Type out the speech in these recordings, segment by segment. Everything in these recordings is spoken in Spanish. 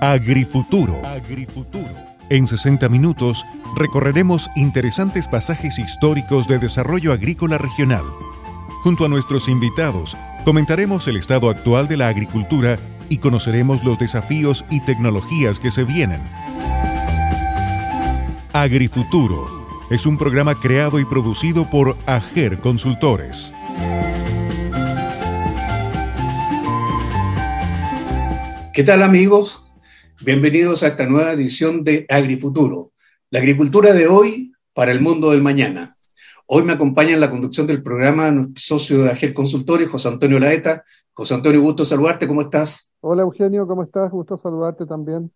Agrifuturo. Agrifuturo. En 60 minutos recorreremos interesantes pasajes históricos de desarrollo agrícola regional. Junto a nuestros invitados, comentaremos el estado actual de la agricultura y conoceremos los desafíos y tecnologías que se vienen. Agrifuturo es un programa creado y producido por AGER Consultores. ¿Qué tal amigos? Bienvenidos a esta nueva edición de Agrifuturo, la agricultura de hoy para el mundo del mañana. Hoy me acompaña en la conducción del programa nuestro socio de Ager Consultores, José Antonio Laeta. José Antonio, gusto saludarte, ¿cómo estás? Hola Eugenio, ¿cómo estás? Gusto saludarte también.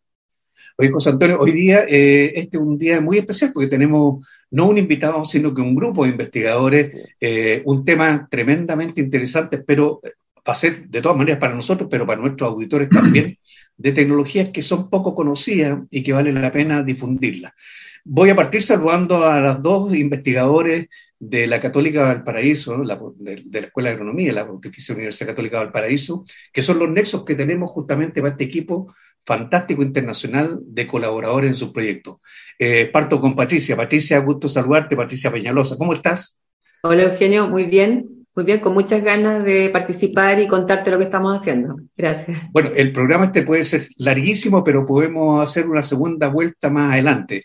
Oye, José Antonio, hoy día eh, este es un día muy especial porque tenemos no un invitado, sino que un grupo de investigadores, eh, un tema tremendamente interesante, pero va a ser de todas maneras para nosotros, pero para nuestros auditores también, de tecnologías que son poco conocidas y que vale la pena difundirlas. Voy a partir saludando a los dos investigadores de la Católica Valparaíso, la, de, de, la Escuela de Agronomía, la Pontificia Universidad Católica Valparaíso, que son los nexos que tenemos justamente para este equipo fantástico internacional de colaboradores en sus proyectos. Eh, parto con Patricia. Patricia, gusto saludarte. Patricia Peñalosa, ¿cómo estás? Hola Eugenio, muy bien. Muy bien, con muchas ganas de participar y contarte lo que estamos haciendo. Gracias. Bueno, el programa este puede ser larguísimo, pero podemos hacer una segunda vuelta más adelante.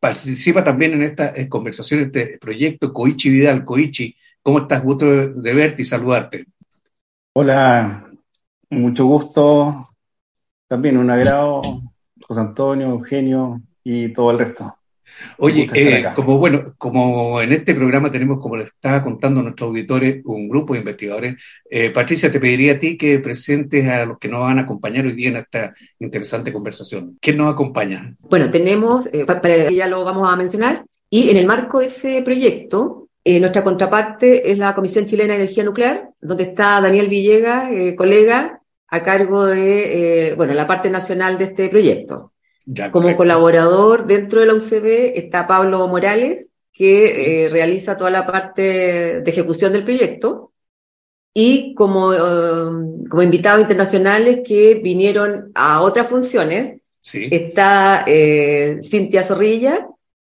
Participa también en esta conversación, este proyecto Coichi Vidal. Coichi, ¿cómo estás? Gusto de verte y saludarte. Hola, mucho gusto. También un agrado, José Antonio, Eugenio y todo el resto. Oye, eh, como bueno, como en este programa tenemos, como les estaba contando a nuestros auditores, un grupo de investigadores, eh, Patricia, te pediría a ti que presentes a los que nos van a acompañar hoy día en esta interesante conversación. ¿Quién nos acompaña? Bueno, tenemos, eh, para, ya lo vamos a mencionar, y en el marco de ese proyecto, eh, nuestra contraparte es la Comisión Chilena de Energía Nuclear, donde está Daniel Villegas, colega, a cargo de, bueno, la parte nacional de este proyecto. Ya, Como colaborador dentro de la UCB está Pablo Morales, que sí. eh, realiza toda la parte de ejecución del proyecto, y como, uh, como invitados internacionales que vinieron a otras funciones, sí. está eh, Cintia Zorrilla,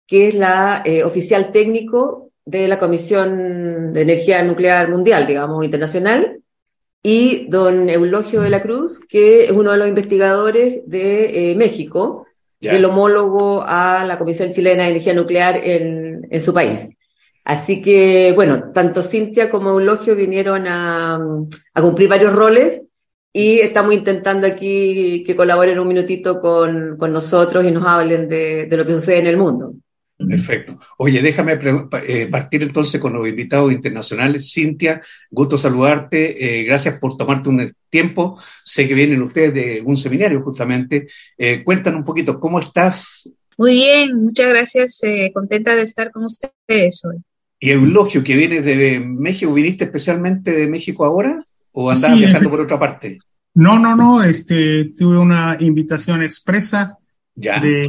que es la eh, oficial técnico de la Comisión de Energía Nuclear Mundial, digamos, internacional, y don Eulogio de la Cruz, que es uno de los investigadores de eh, México, ya. el homólogo a la Comisión Chilena de Energía Nuclear en, en, su país. Así que, bueno, tanto Cintia como Eulogio vinieron a, a cumplir varios roles y estamos intentando aquí que colaboren un minutito con, con nosotros y nos hablen de, de lo que sucede en el mundo. Perfecto. Oye, déjame eh, partir entonces con los invitados internacionales. Cintia, gusto saludarte. Eh, gracias por tomarte un tiempo. Sé que vienen ustedes de un seminario justamente. Eh, cuéntanos un poquito, ¿cómo estás? Muy bien, muchas gracias. Eh, contenta de estar con ustedes hoy. Y Eulogio, que viene de México, ¿viniste especialmente de México ahora o andabas sí, viajando por otra parte? No, no, no. Este, tuve una invitación expresa ya. De,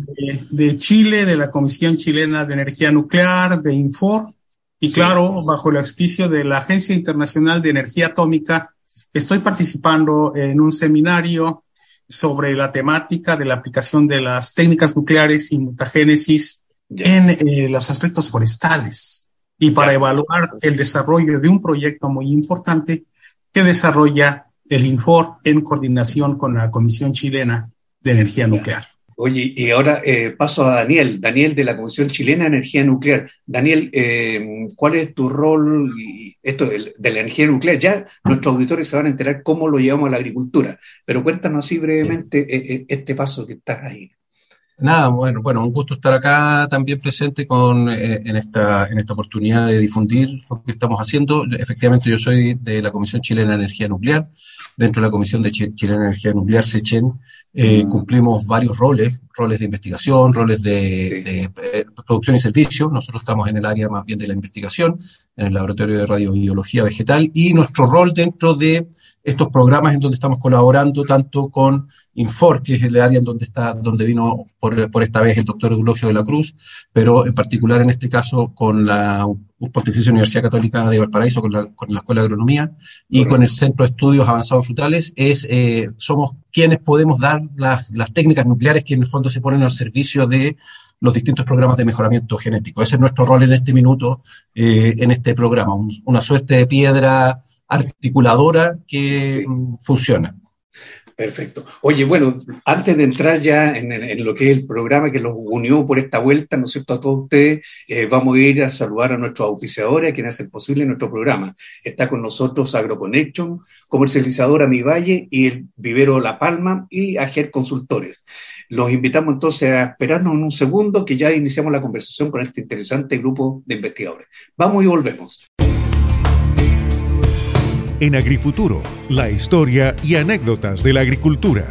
de, Chile, de la Comisión Chilena de Energía Nuclear, de Infor, y sí. claro, bajo el auspicio de la Agencia Internacional de Energía Atómica, estoy participando en un seminario sobre la temática de la aplicación de las técnicas nucleares y mutagénesis ya. en eh, los aspectos forestales y para ya. evaluar el desarrollo de un proyecto muy importante que desarrolla el INFOR en coordinación con la Comisión Chilena de Energía Nuclear. Oye, y ahora eh, paso a Daniel, Daniel de la Comisión Chilena de Energía Nuclear. Daniel, eh, ¿cuál es tu rol y esto de, la energía nuclear? Ya nuestros auditores se van a enterar cómo lo llevamos a la agricultura, pero cuéntanos así brevemente eh, este paso que estás ahí. Nada, bueno, bueno, un gusto estar acá también presente con, en, esta, en esta oportunidad de difundir lo que estamos haciendo. Efectivamente, yo soy de la Comisión Chilena de Energía Nuclear. Dentro de la Comisión de Chilena de Energía Nuclear, SECHEN, eh, cumplimos varios roles, roles de investigación, roles de, eh, producción y servicio. Nosotros estamos en el área más bien de la investigación, en el laboratorio de radiobiología vegetal, y nuestro rol dentro de estos programas en donde estamos colaborando tanto con Infor, que es el área en donde está, donde vino por, por esta vez el doctor Eulogio de la Cruz, pero en particular en este caso con la Pontificia Universidad Católica de Valparaíso, con la, con la Escuela de Agronomía y con el Centro de Estudios Avanzados Frutales, es, eh, somos quienes podemos dar las, las técnicas nucleares que en el fondo se ponen al servicio de los distintos programas de mejoramiento genético. Ese es nuestro rol en este minuto, eh, en este programa, una suerte de piedra articuladora que funciona. Perfecto. Oye, bueno, antes de entrar ya en, lo que es el programa que los unió por esta vuelta, ¿no es cierto?, a todos ustedes, eh, vamos a ir a saludar a nuestros auspiciadores, a quienes hacen posible nuestro programa. Está con nosotros AgroConnection, comercializadora Mi Valle y el vivero La Palma y Ager Consultores. Los invitamos entonces a esperarnos en un segundo que ya iniciamos la conversación con este interesante grupo de investigadores. Vamos y volvemos. En Agrifuturo, la historia y anécdotas de la agricultura.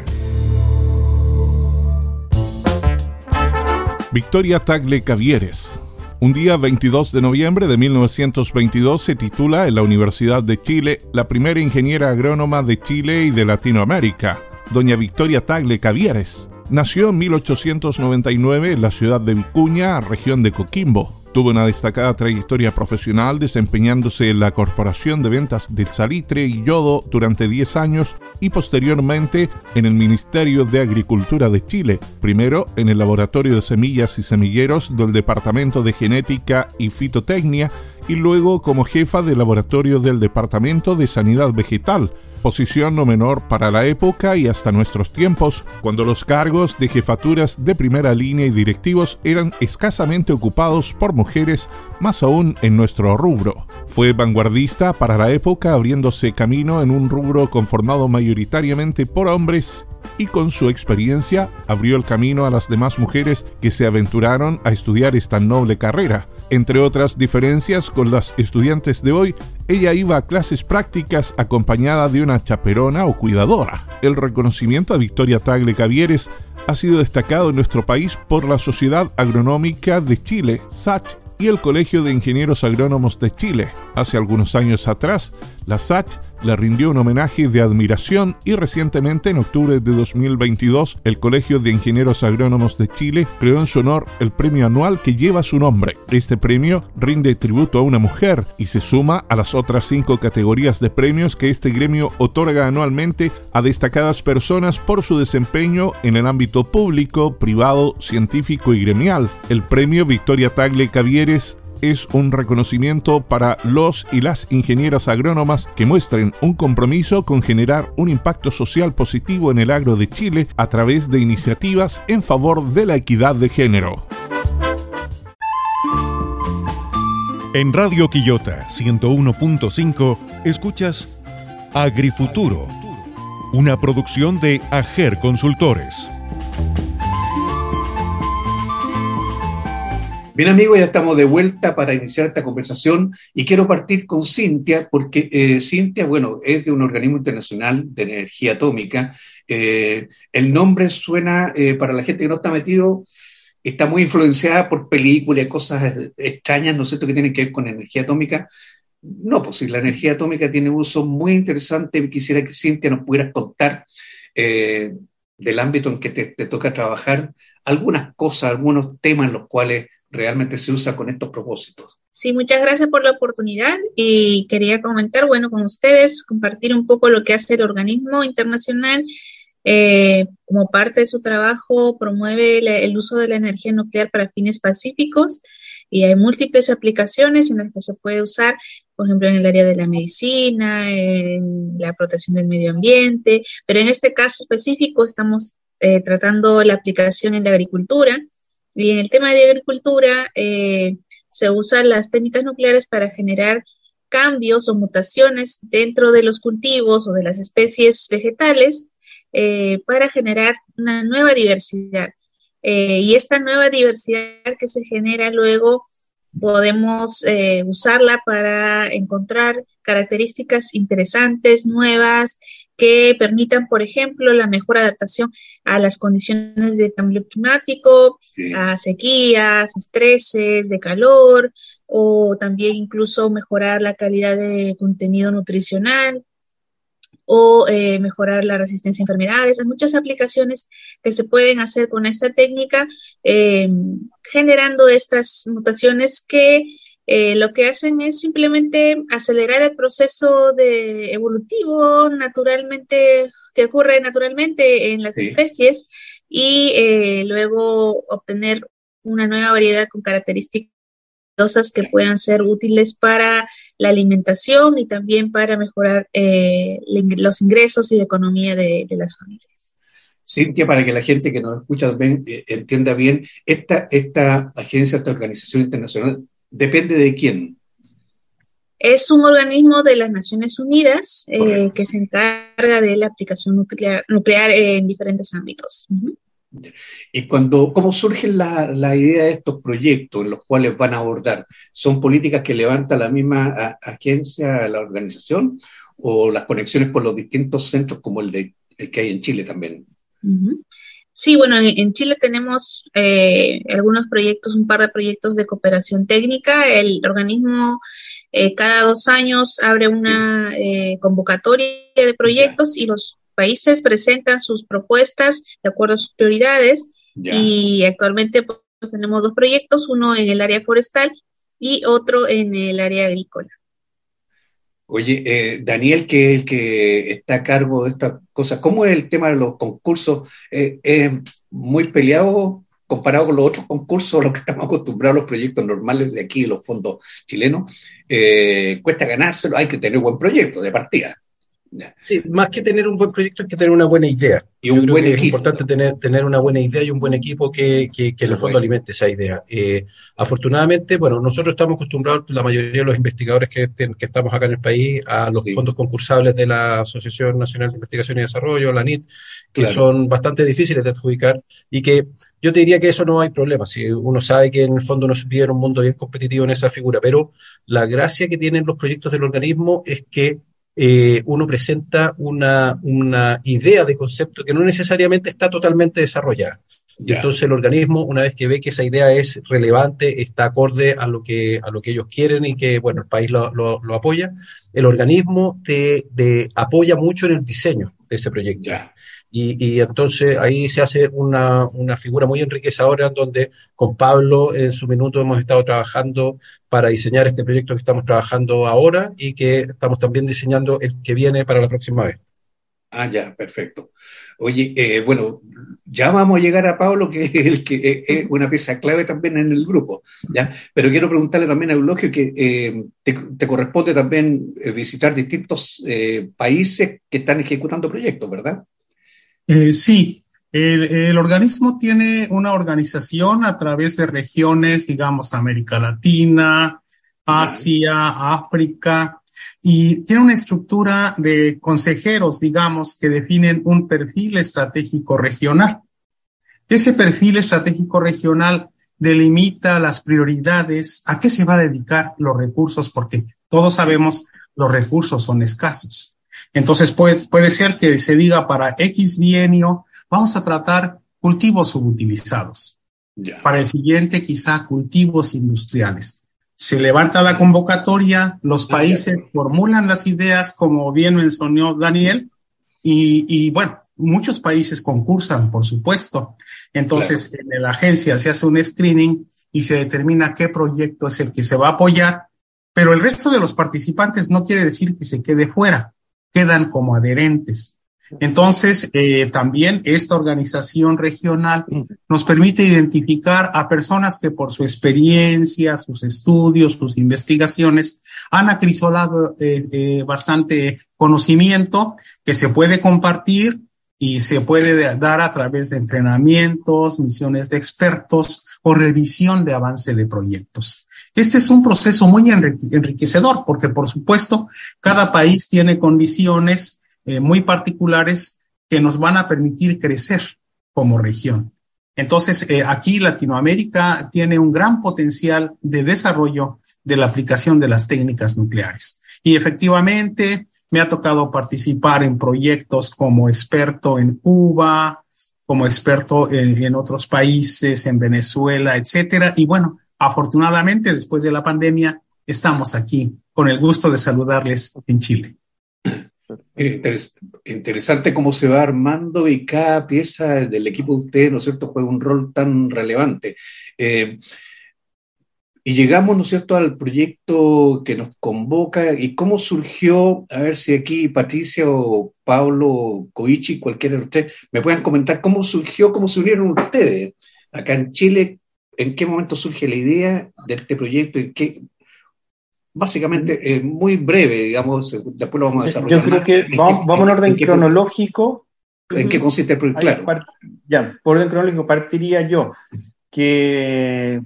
Victoria Tagle Cavieres. Un día 22 de noviembre de 1922 se titula en la Universidad de Chile la primera ingeniera agrónoma de Chile y de Latinoamérica, doña Victoria Tagle Cavieres. Nació en 1899 en la ciudad de Vicuña, región de Coquimbo. Tuvo una destacada trayectoria profesional desempeñándose en la Corporación de Ventas del Salitre y Yodo durante 10 años y posteriormente en el Ministerio de Agricultura de Chile, primero en el Laboratorio de Semillas y Semilleros del Departamento de Genética y Fitotecnia y luego como jefa del Laboratorio del Departamento de Sanidad Vegetal posición no menor para la época y hasta nuestros tiempos, cuando los cargos de jefaturas de primera línea y directivos eran escasamente ocupados por mujeres, más aún en nuestro rubro. Fue vanguardista para la época, abriéndose camino en un rubro conformado mayoritariamente por hombres y con su experiencia abrió el camino a las demás mujeres que se aventuraron a estudiar esta noble carrera. Entre otras diferencias con las estudiantes de hoy, ella iba a clases prácticas acompañada de una chaperona o cuidadora. El reconocimiento a Victoria Tagle Cavieres ha sido destacado en nuestro país por la Sociedad Agronómica de Chile, SACH, y el Colegio de Ingenieros Agrónomos de Chile. Hace algunos años atrás, la SACH le rindió un homenaje de admiración y recientemente, en octubre de 2022, el Colegio de Ingenieros Agrónomos de Chile creó en su honor el premio anual que lleva su nombre. Este premio rinde tributo a una mujer y se suma a las otras cinco categorías de premios que este gremio otorga anualmente a destacadas personas por su desempeño en el ámbito público, privado, científico y gremial. El premio Victoria Tagle Cavieres es un reconocimiento para los y las ingenieras agrónomas que muestren un compromiso con generar un impacto social positivo en el agro de Chile a través de iniciativas en favor de la equidad de género. En Radio Quillota 101.5 escuchas Agrifuturo, una producción de Ager Consultores. Bien amigos, ya estamos de vuelta para iniciar esta conversación y quiero partir con Cintia porque eh, Cintia, bueno, es de un organismo internacional de energía atómica. Eh, el nombre suena, eh, para la gente que no está metido, está muy influenciada por películas y cosas extrañas, ¿no es cierto?, que tienen que ver con energía atómica. No, pues si la energía atómica tiene uso muy interesante, quisiera que Cintia nos pudiera contar del ámbito en que te, te toca trabajar, algunas cosas, algunos temas en los cuales realmente se usa con estos propósitos. Sí, muchas gracias por la oportunidad y quería comentar, bueno, con ustedes, compartir un poco lo que hace el organismo internacional. Eh, como parte de su trabajo, promueve el uso de la energía nuclear para fines pacíficos y hay múltiples aplicaciones en las que se puede usar por ejemplo, en el área de la medicina, en la protección del medio ambiente, pero en este caso específico estamos eh, tratando la aplicación en la agricultura. Y en el tema de agricultura eh, se usan las técnicas nucleares para generar cambios o mutaciones dentro de los cultivos o de las especies vegetales eh, para generar una nueva diversidad. y esta nueva diversidad que se genera luego podemos eh, usarla para encontrar características interesantes, nuevas, que permitan, por ejemplo, la mejor adaptación a las condiciones de cambio climático, a sequías, estreses, de calor, o también incluso mejorar la calidad de contenido nutricional o eh, mejorar la resistencia a enfermedades. Hay muchas aplicaciones que se pueden hacer con esta técnica, eh, generando estas mutaciones que eh, lo que hacen es simplemente acelerar el proceso de evolutivo naturalmente que ocurre naturalmente en las especies y luego obtener una nueva variedad con características que puedan ser útiles para la alimentación y también para mejorar eh, los ingresos y la economía de, las familias. Cintia, para que la gente que nos escucha también eh, entienda bien, esta, esta agencia, esta organización internacional, ¿depende de quién? Es un organismo de las Naciones Unidas eh, que se encarga de la aplicación nuclear, nuclear en diferentes ámbitos. Y cuando, ¿cómo surgen la, la, idea de estos proyectos en los cuales van a abordar? ¿Son políticas que levanta la misma agencia, la organización, o las conexiones con los distintos centros como el, de, el que hay en Chile también? Sí, bueno, en, Chile tenemos eh, algunos proyectos, un par de proyectos de cooperación técnica. El organismo eh, cada dos años abre una eh, convocatoria de proyectos y los países presentan sus propuestas de acuerdo a sus prioridades y actualmente pues, tenemos dos proyectos, uno en el área forestal y otro en el área agrícola. Oye, eh, Daniel, que es el que está a cargo de estas cosas, ¿cómo es el tema de los concursos? Eh, ¿Es muy peleado comparado con los otros concursos los que estamos acostumbrados, los proyectos normales de aquí, los fondos chilenos? Eh, cuesta ganárselo, hay que tener buen proyecto de partida. Sí, más que tener un buen proyecto hay que tener una buena idea. Y un buen equipo. Es importante tener, tener una buena idea y un buen equipo que, que, en el fondo alimente esa idea. Eh, afortunadamente, bueno, nosotros estamos acostumbrados, la mayoría de los investigadores que, que estamos acá en el país, a los fondos concursables de la Asociación Nacional de Investigación y Desarrollo, la NIT, que son bastante difíciles de adjudicar y que yo te diría que eso no hay problema. Si uno sabe que en el fondo no se pide un mundo bien competitivo en esa figura, pero la gracia que tienen los proyectos del organismo es que eh, uno presenta una, una, idea de concepto que no necesariamente está totalmente desarrollada. Entonces el organismo, una vez que ve que esa idea es relevante, está acorde a lo que, a lo que ellos quieren y que bueno, el país lo, lo, apoya, el organismo te, apoya mucho en el diseño ese proyecto. Y, entonces ahí se hace una, figura muy enriquecedora donde con Pablo en su minuto hemos estado trabajando para diseñar este proyecto que estamos trabajando ahora y que estamos también diseñando el que viene para la próxima vez. Ah, ya, perfecto. Oye, eh, bueno, ya vamos a llegar a Pablo, que es el que eh, es una pieza clave también en el grupo, ¿ya? Pero quiero preguntarle también a Eulogio que eh, te, corresponde también visitar distintos países que están ejecutando proyectos, ¿verdad? Sí, el, organismo tiene una organización a través de regiones, digamos, América Latina, Asia, África, y tiene una estructura de consejeros, digamos, que definen un perfil estratégico regional. Ese perfil estratégico regional delimita las prioridades, a qué se va a dedicar los recursos, porque todos sabemos los recursos son escasos. Entonces puede, puede ser que se diga para X bienio, vamos a tratar cultivos subutilizados. Para el siguiente, quizá cultivos industriales. Se levanta la convocatoria, los países formulan las ideas, como bien mencionó Daniel, y, y bueno, muchos países concursan, por supuesto. Entonces, en la agencia se hace un screening y se determina qué proyecto es el que se va a apoyar, pero el resto de los participantes no quiere decir que se quede fuera quedan como adherentes. Entonces, eh, también esta organización regional nos permite identificar a personas que por su experiencia, sus estudios, sus investigaciones han acrisolado eh, eh, bastante conocimiento que se puede compartir y se puede dar a través de entrenamientos, misiones de expertos o revisión de avance de proyectos. Este es un proceso muy enriquecedor porque, por supuesto, cada país tiene condiciones eh, muy particulares que nos van a permitir crecer como región. Entonces, eh, aquí Latinoamérica tiene un gran potencial de desarrollo de la aplicación de las técnicas nucleares. Y efectivamente, me ha tocado participar en proyectos como experto en Cuba, como experto en, en otros países, en Venezuela, etcétera. Y bueno, afortunadamente, después de la pandemia, estamos aquí con el gusto de saludarles en Chile. Interesante cómo se va armando y cada pieza del equipo de ustedes, ¿no es cierto?, juega un rol tan relevante. Eh, y llegamos, ¿no es cierto?, al proyecto que nos convoca y cómo surgió, a ver si aquí Patricia o Pablo Coichi, cualquiera de ustedes, me puedan comentar cómo surgió, cómo se unieron ustedes acá en Chile, en qué momento surge la idea de este proyecto y qué, básicamente eh, muy breve, digamos, después lo vamos a desarrollar. Yo creo que vamos, en orden cronológico. ¿En qué consiste el proyecto? Claro. Ya, por orden cronológico partiría yo, que,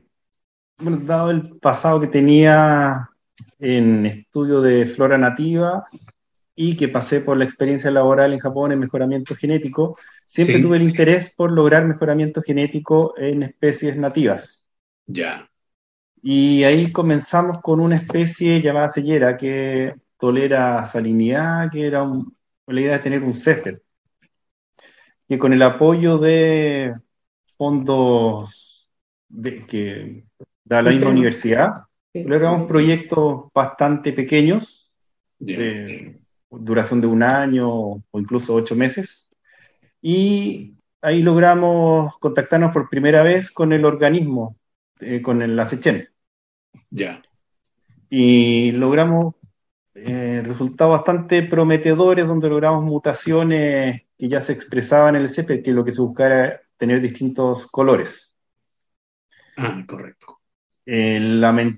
bueno, dado el pasado que tenía en estudio de flora nativa y que pasé por la experiencia laboral en Japón en mejoramiento genético, siempre tuve el interés por lograr mejoramiento genético en especies nativas. Ya. Y ahí comenzamos con una especie llamada sellera que tolera salinidad, que era la idea de tener un césped. Y con el apoyo de fondos de, que da la misma universidad, logramos proyectos bastante pequeños, de duración de un año o incluso ocho meses. Y ahí logramos contactarnos por primera vez con el organismo, eh, con el acechen. Ya. Y logramos eh, resultados bastante prometedores donde logramos mutaciones que ya se expresaban en el césped, que lo que se buscaba era tener distintos colores. Ah, correcto. Eh,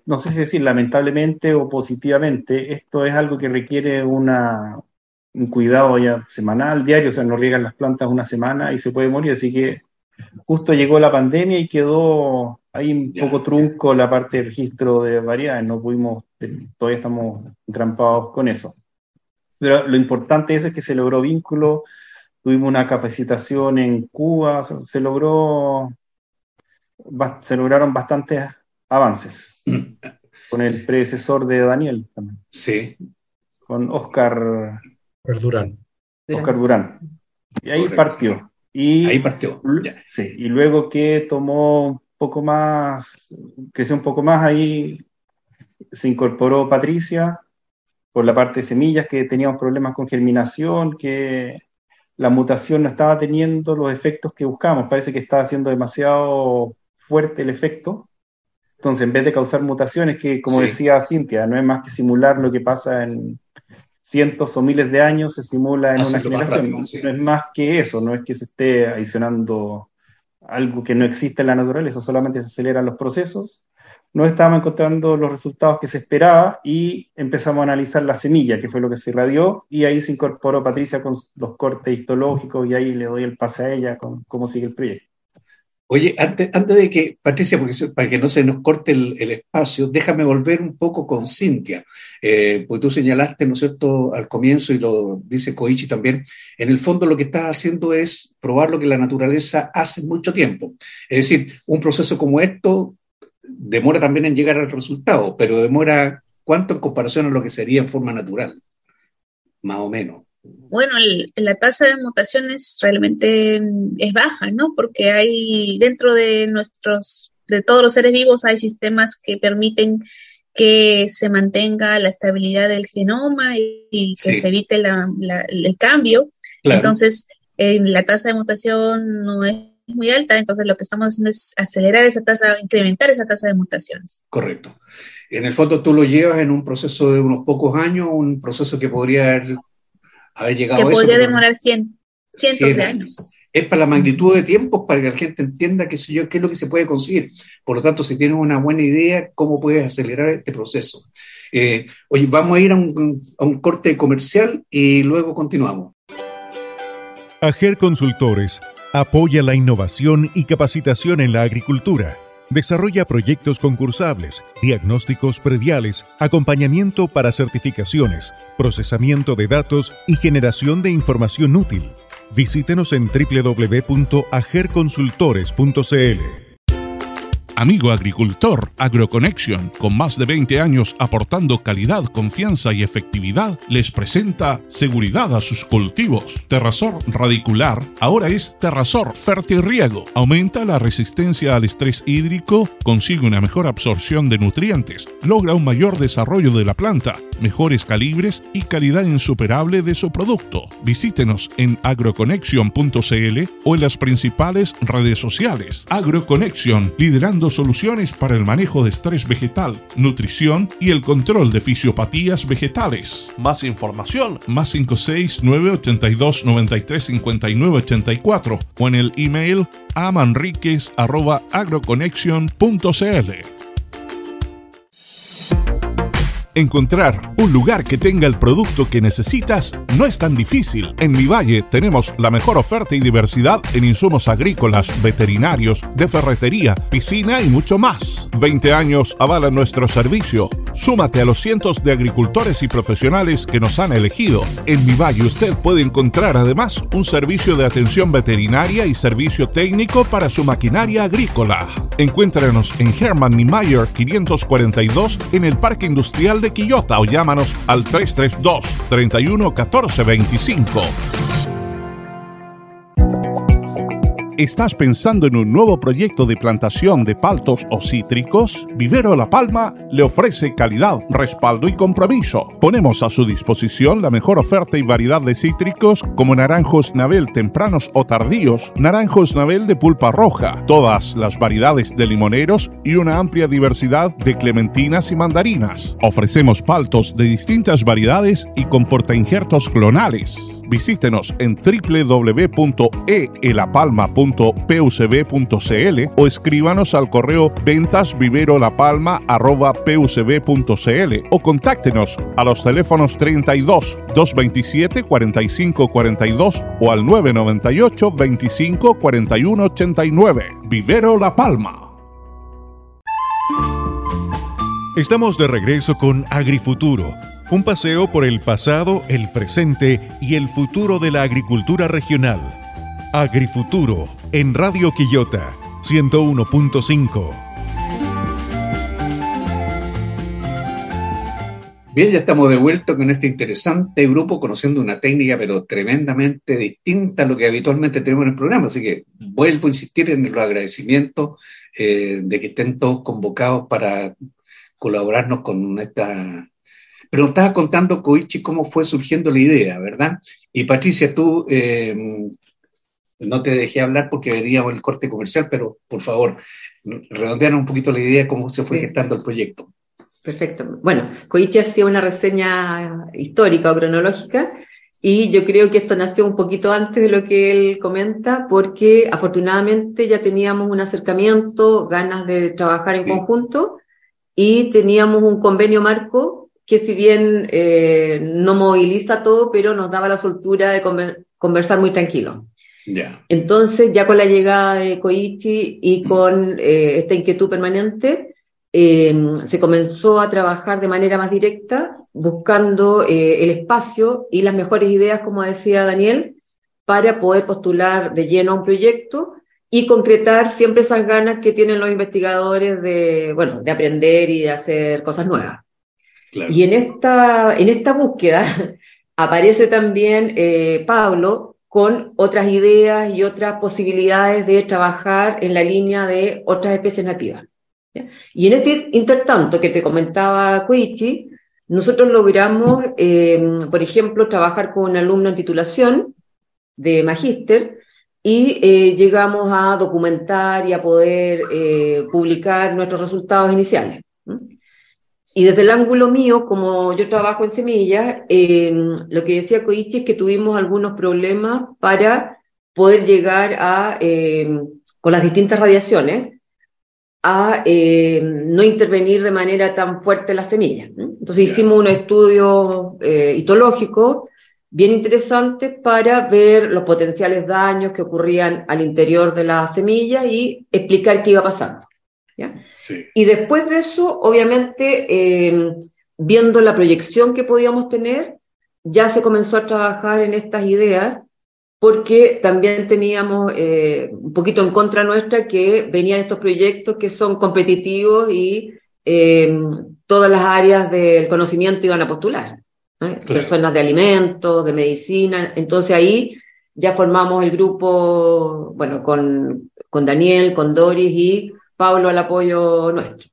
no sé si decir lamentablemente o positivamente, esto es algo que requiere una, un cuidado ya semanal, diario, o sea, no riegan las plantas una semana y se puede morir, así que justo llegó la pandemia y quedó hay un poco trunco la parte de registro de variedades, no pudimos, todavía estamos entrampados con eso. Pero lo importante es que se logró vínculo, tuvimos una capacitación en Cuba, se logró, se lograron bastantes avances mm. con el predecesor de Daniel también. Sí. Con Oscar Durán. Oscar Durán. Y ahí partió. Y, ahí partió. Sí, y luego que tomó poco más, creció un poco más ahí, se incorporó Patricia por la parte de semillas, que teníamos problemas con germinación, que la mutación no estaba teniendo los efectos que buscamos, parece que estaba siendo demasiado fuerte el efecto. Entonces, en vez de causar mutaciones, que como decía Cintia, no es más que simular lo que pasa en cientos o miles de años, se simula en una generación. no es más que eso, no es que se esté adicionando algo que no existe en la naturaleza, solamente se aceleran los procesos. No estábamos encontrando los resultados que se esperaba y empezamos a analizar la semilla, que fue lo que se irradió, y ahí se incorporó Patricia con los cortes histológicos y ahí le doy el pase a ella con cómo sigue el proyecto. Oye, antes, antes de que, Patricia, porque, para que no se nos corte el, espacio, déjame volver un poco con Cintia, eh, porque tú señalaste, ¿no es cierto?, al comienzo, y lo dice Koichi también, en el fondo lo que estás haciendo es probar lo que la naturaleza hace mucho tiempo. Es decir, un proceso como esto demora también en llegar al resultado, pero demora cuánto en comparación a lo que sería en forma natural, más o menos bueno, la tasa de mutaciones realmente mm, es baja, ¿no? Porque hay dentro de nuestros, de todos los seres vivos, hay sistemas que permiten que se mantenga la estabilidad del genoma y, que se evite el cambio. Entonces, la tasa de mutación no es muy alta, entonces lo que estamos haciendo es acelerar esa tasa, incrementar esa tasa de mutaciones. Correcto. En el fondo tú lo llevas en un proceso de unos pocos años, un proceso que podría haber haber llegado que a eso. Que podría demorar cien, cientos de años. Es para la magnitud de tiempos, para que la gente entienda qué, sé yo, qué es lo que se puede conseguir. Por lo tanto, si tienes una buena idea, cómo puedes acelerar este proceso. Eh, oye, vamos a ir a un, a un corte comercial y luego continuamos. Ager Consultores apoya la innovación y capacitación en la agricultura. Desarrolla proyectos concursables, diagnósticos prediales, acompañamiento para certificaciones, procesamiento de datos y generación de información útil. Visítenos en www.agerconsultores.cl. Amigo agricultor, AgroConnection, con más de 20 años aportando calidad, confianza y efectividad, les presenta seguridad a sus cultivos. Terrasor radicular ahora es Terrasor Fertirriego. Aumenta la resistencia al estrés hídrico, consigue una mejor absorción de nutrientes, logra un mayor desarrollo de la planta, mejores calibres y calidad insuperable de su producto. Visítenos en agroconnection.cl o en las principales redes sociales. AgroConnection, liderando soluciones para el manejo de estrés vegetal, nutrición y el control de fisiopatías vegetales. Más información, más 569 82 93 59 84 o en el email amanriquez.agroconnection.cl. Encontrar un lugar que tenga el producto que necesitas no es tan difícil. En Mi Valle tenemos la mejor oferta y diversidad en insumos agrícolas, veterinarios, de ferretería, piscina y mucho más. 20 años avalan nuestro servicio. Súmate a los cientos de agricultores y profesionales que nos han elegido. En Mi Valle usted puede encontrar además un servicio de atención veterinaria y servicio técnico para su maquinaria agrícola. Encuéntranos en Herman Niemeyer 542 en el Parque Industrial de Quillota o llámanos al 332 31 14 25. ¿Estás pensando en un nuevo proyecto de plantación de paltos o cítricos? Vivero La Palma le ofrece calidad, respaldo y compromiso. Ponemos a su disposición la mejor oferta y variedad de cítricos como naranjos navel tempranos o tardíos, naranjos navel de pulpa roja, todas las variedades de limoneros y una amplia diversidad de clementinas y mandarinas. Ofrecemos paltos de distintas variedades y con portainjertos clonales. Visítenos en www.elapalma.pucb.cl o escríbanos al correo ventasviverolapalma.pucb.cl o contáctenos a los teléfonos 32 227 45 42 o al 998 25 41 89. Vivero La Palma. Estamos de regreso con Agrifuturo un paseo por el pasado, el presente y el futuro de la agricultura regional. Agrifuturo en Radio Quillota 101.5. Bien, ya estamos de vuelta con este interesante grupo conociendo una técnica pero tremendamente distinta a lo que habitualmente tenemos en el programa. Así que vuelvo a insistir en los agradecimientos eh, de que estén todos convocados para colaborarnos con esta pero nos estaba contando, Koichi, cómo fue surgiendo la idea, ¿verdad? Y Patricia, tú eh, no te dejé hablar porque veníamos el corte comercial, pero por favor, redondeanos un poquito la idea, cómo se fue gestando el proyecto. Perfecto. Bueno, Koichi hacía una reseña histórica o cronológica y yo creo que esto nació un poquito antes de lo que él comenta, porque afortunadamente ya teníamos un acercamiento, ganas de trabajar en conjunto y teníamos un convenio marco que si bien eh, no moviliza todo, pero nos daba la soltura de conversar muy tranquilo. Entonces, ya con la llegada de Koichi y con eh, esta inquietud permanente, eh, se comenzó a trabajar de manera más directa, buscando el espacio y las mejores ideas, como decía Daniel, para poder postular de lleno a un proyecto y concretar siempre esas ganas que tienen los investigadores de, bueno, de aprender y de hacer cosas nuevas. Y en esta, en esta búsqueda aparece también eh, Pablo con otras ideas y otras posibilidades de trabajar en la línea de otras especies nativas. Y en este intertanto que te comentaba Koichi, nosotros logramos, em, por ejemplo, trabajar con un alumno en titulación de magíster y eh, llegamos a documentar y a poder eh, publicar nuestros resultados iniciales. Y desde el ángulo mío, como yo trabajo en semillas, eh, lo que decía Koichi es que tuvimos algunos problemas para poder llegar a, eh, con las distintas radiaciones, a eh, no intervenir de manera tan fuerte en las semillas. Entonces hicimos un estudio histológico bien interesante para ver los potenciales daños que ocurrían al interior de la semilla y explicar qué iba pasando. Y después de eso, obviamente, eh, viendo la proyección que podíamos tener, ya se comenzó a trabajar en estas ideas porque también teníamos eh, un poquito en contra nuestra que venían estos proyectos que son competitivos y eh, todas las áreas del conocimiento iban a postular. Personas de alimentos, de medicina. Entonces ahí ya formamos el grupo, bueno, con, con Daniel, con Doris y Pablo al apoyo nuestro.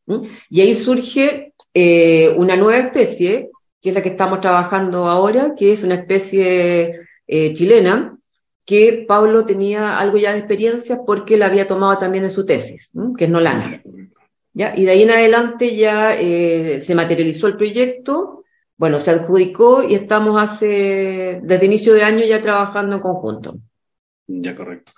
Y ahí surge eh, una nueva especie, que es la que estamos trabajando ahora, que es una especie eh, chilena, que Pablo tenía algo ya de experiencia porque la había tomado también en su tesis, que es Nolana. ¿Ya? Y de ahí en adelante ya eh, se materializó el proyecto, bueno, se adjudicó y estamos hace, desde inicio de año ya trabajando en conjunto. Ya, correcto.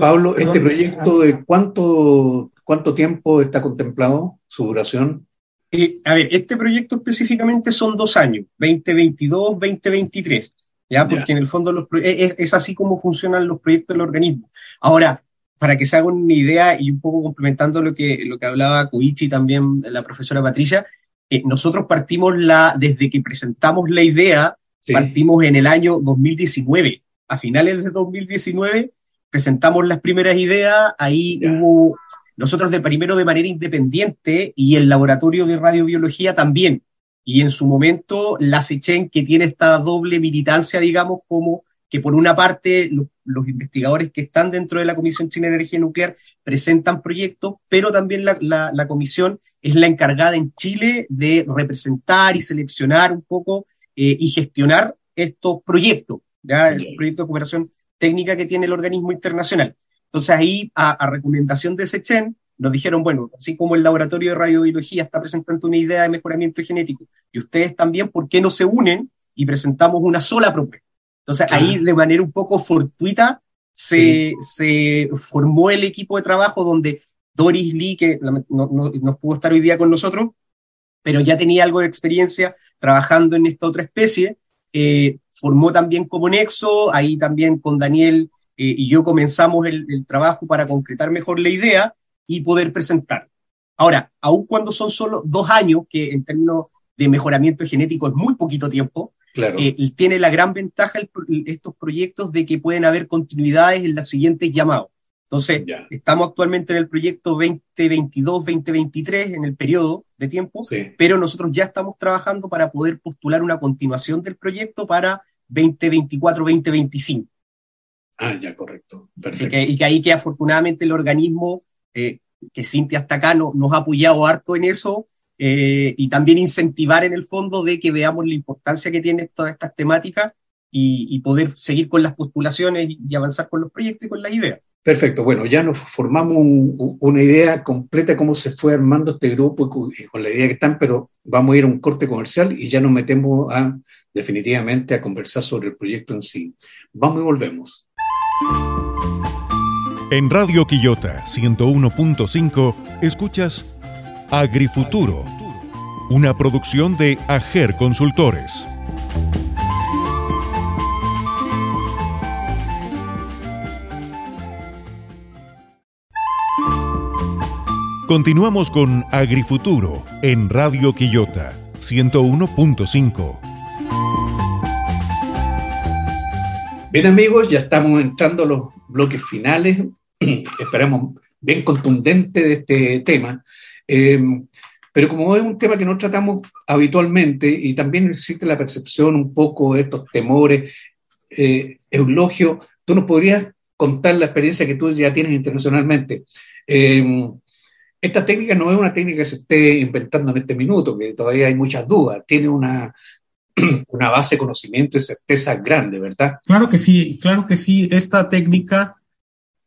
Pablo, ¿este proyecto de cuánto ¿Cuánto tiempo está contemplado su duración? Eh, a ver, este proyecto específicamente son dos años, 2022, 2023, ¿ya? Porque en el fondo los, es, es, así como funcionan los proyectos del organismo. Ahora, para que se hagan una idea y un poco complementando lo que, lo que hablaba Koichi y también la profesora Patricia, eh, nosotros partimos la, desde que presentamos la idea, partimos en el año 2019. A finales de 2019 presentamos las primeras ideas, ahí hubo nosotros de primero de manera independiente y el laboratorio de radiobiología también. Y en su momento la SECHEN, que tiene esta doble militancia, digamos, como que por una parte los investigadores que están dentro de la Comisión China de Energía Nuclear presentan proyectos, pero también la, la, comisión es la encargada en Chile de representar y seleccionar un poco eh, y gestionar estos proyectos, ¿ya? el proyecto de cooperación técnica que tiene el organismo internacional. Entonces ahí, a, recomendación de Sechen, nos dijeron, bueno, así como el laboratorio de radiobiología está presentando una idea de mejoramiento genético y ustedes también, ¿por qué no se unen y presentamos una sola propuesta? Entonces ahí de manera un poco fortuita se, se, formó el equipo de trabajo donde Doris Lee, que no, no, pudo estar hoy día con nosotros, pero ya tenía algo de experiencia trabajando en esta otra especie, eh, formó también como nexo, ahí también con Daniel eh, y yo comenzamos el, trabajo para concretar mejor la idea y poder presentar. Ahora, aun cuando son solo dos años, que en términos de mejoramiento genético es muy poquito tiempo, claro. Eh, tiene la gran ventaja estos proyectos de que pueden haber continuidades en los siguientes llamados. Entonces, estamos actualmente en el proyecto 2022-2023, en el periodo de tiempo, pero nosotros ya estamos trabajando para poder postular una continuación del proyecto para 2024-2025. Ah, ya, correcto. Perfecto. y que ahí que afortunadamente el organismo, eh, que Cintia hasta acá no, nos ha apoyado harto en eso, eh, y también incentivar en el fondo de que veamos la importancia que tienen todas estas temáticas y, poder seguir con las postulaciones y avanzar con los proyectos y con las ideas. Perfecto, bueno, ya nos formamos una idea completa de cómo se fue armando este grupo y con, la idea que están, pero vamos a ir a un corte comercial y ya nos metemos a definitivamente a conversar sobre el proyecto en sí. Vamos y volvemos. En Radio Quillota 101.5 escuchas Agrifuturo, una producción de AGER Consultores. Continuamos con Agrifuturo en Radio Quillota 101.5. Bien amigos, ya estamos entrando a los bloques finales, esperamos bien contundente de este tema, em, pero como es un tema que no tratamos habitualmente y también existe la percepción un poco de estos temores, eh, Eulogio, tú nos podrías contar la experiencia que tú ya tienes internacionalmente. Em, esta técnica no es una técnica que se esté inventando en este minuto, que todavía hay muchas dudas, tiene una, una base de conocimiento y certeza grande, ¿verdad? Claro que sí, claro que sí. Esta técnica,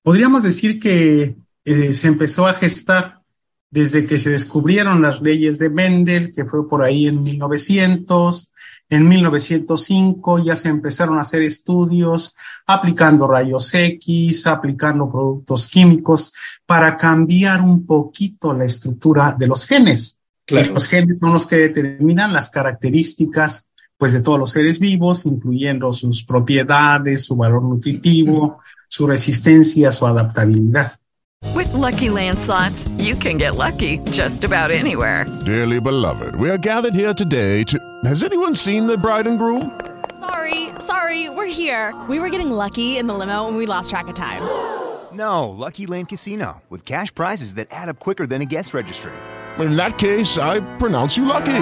podríamos decir que eh, se empezó a gestar desde que se descubrieron las leyes de Mendel, que fue por ahí en 1900, en 1905 ya se empezaron a hacer estudios aplicando rayos X, aplicando productos químicos para cambiar un poquito la estructura de los genes. Los genes son los que determinan las características pues de todos los seres vivos, incluyendo sus propiedades, su valor nutritivo, su resistencia, su adaptabilidad. With lucky landslots, you can get lucky just about anywhere. Dearly beloved, we are gathered here today to. Has anyone seen the bride and groom? Sorry, sorry, we're here. We were getting lucky in the limo and we lost track of time. No, Lucky Land Casino, with cash prizes that add up quicker than a guest registry. In that case, I pronounce you lucky.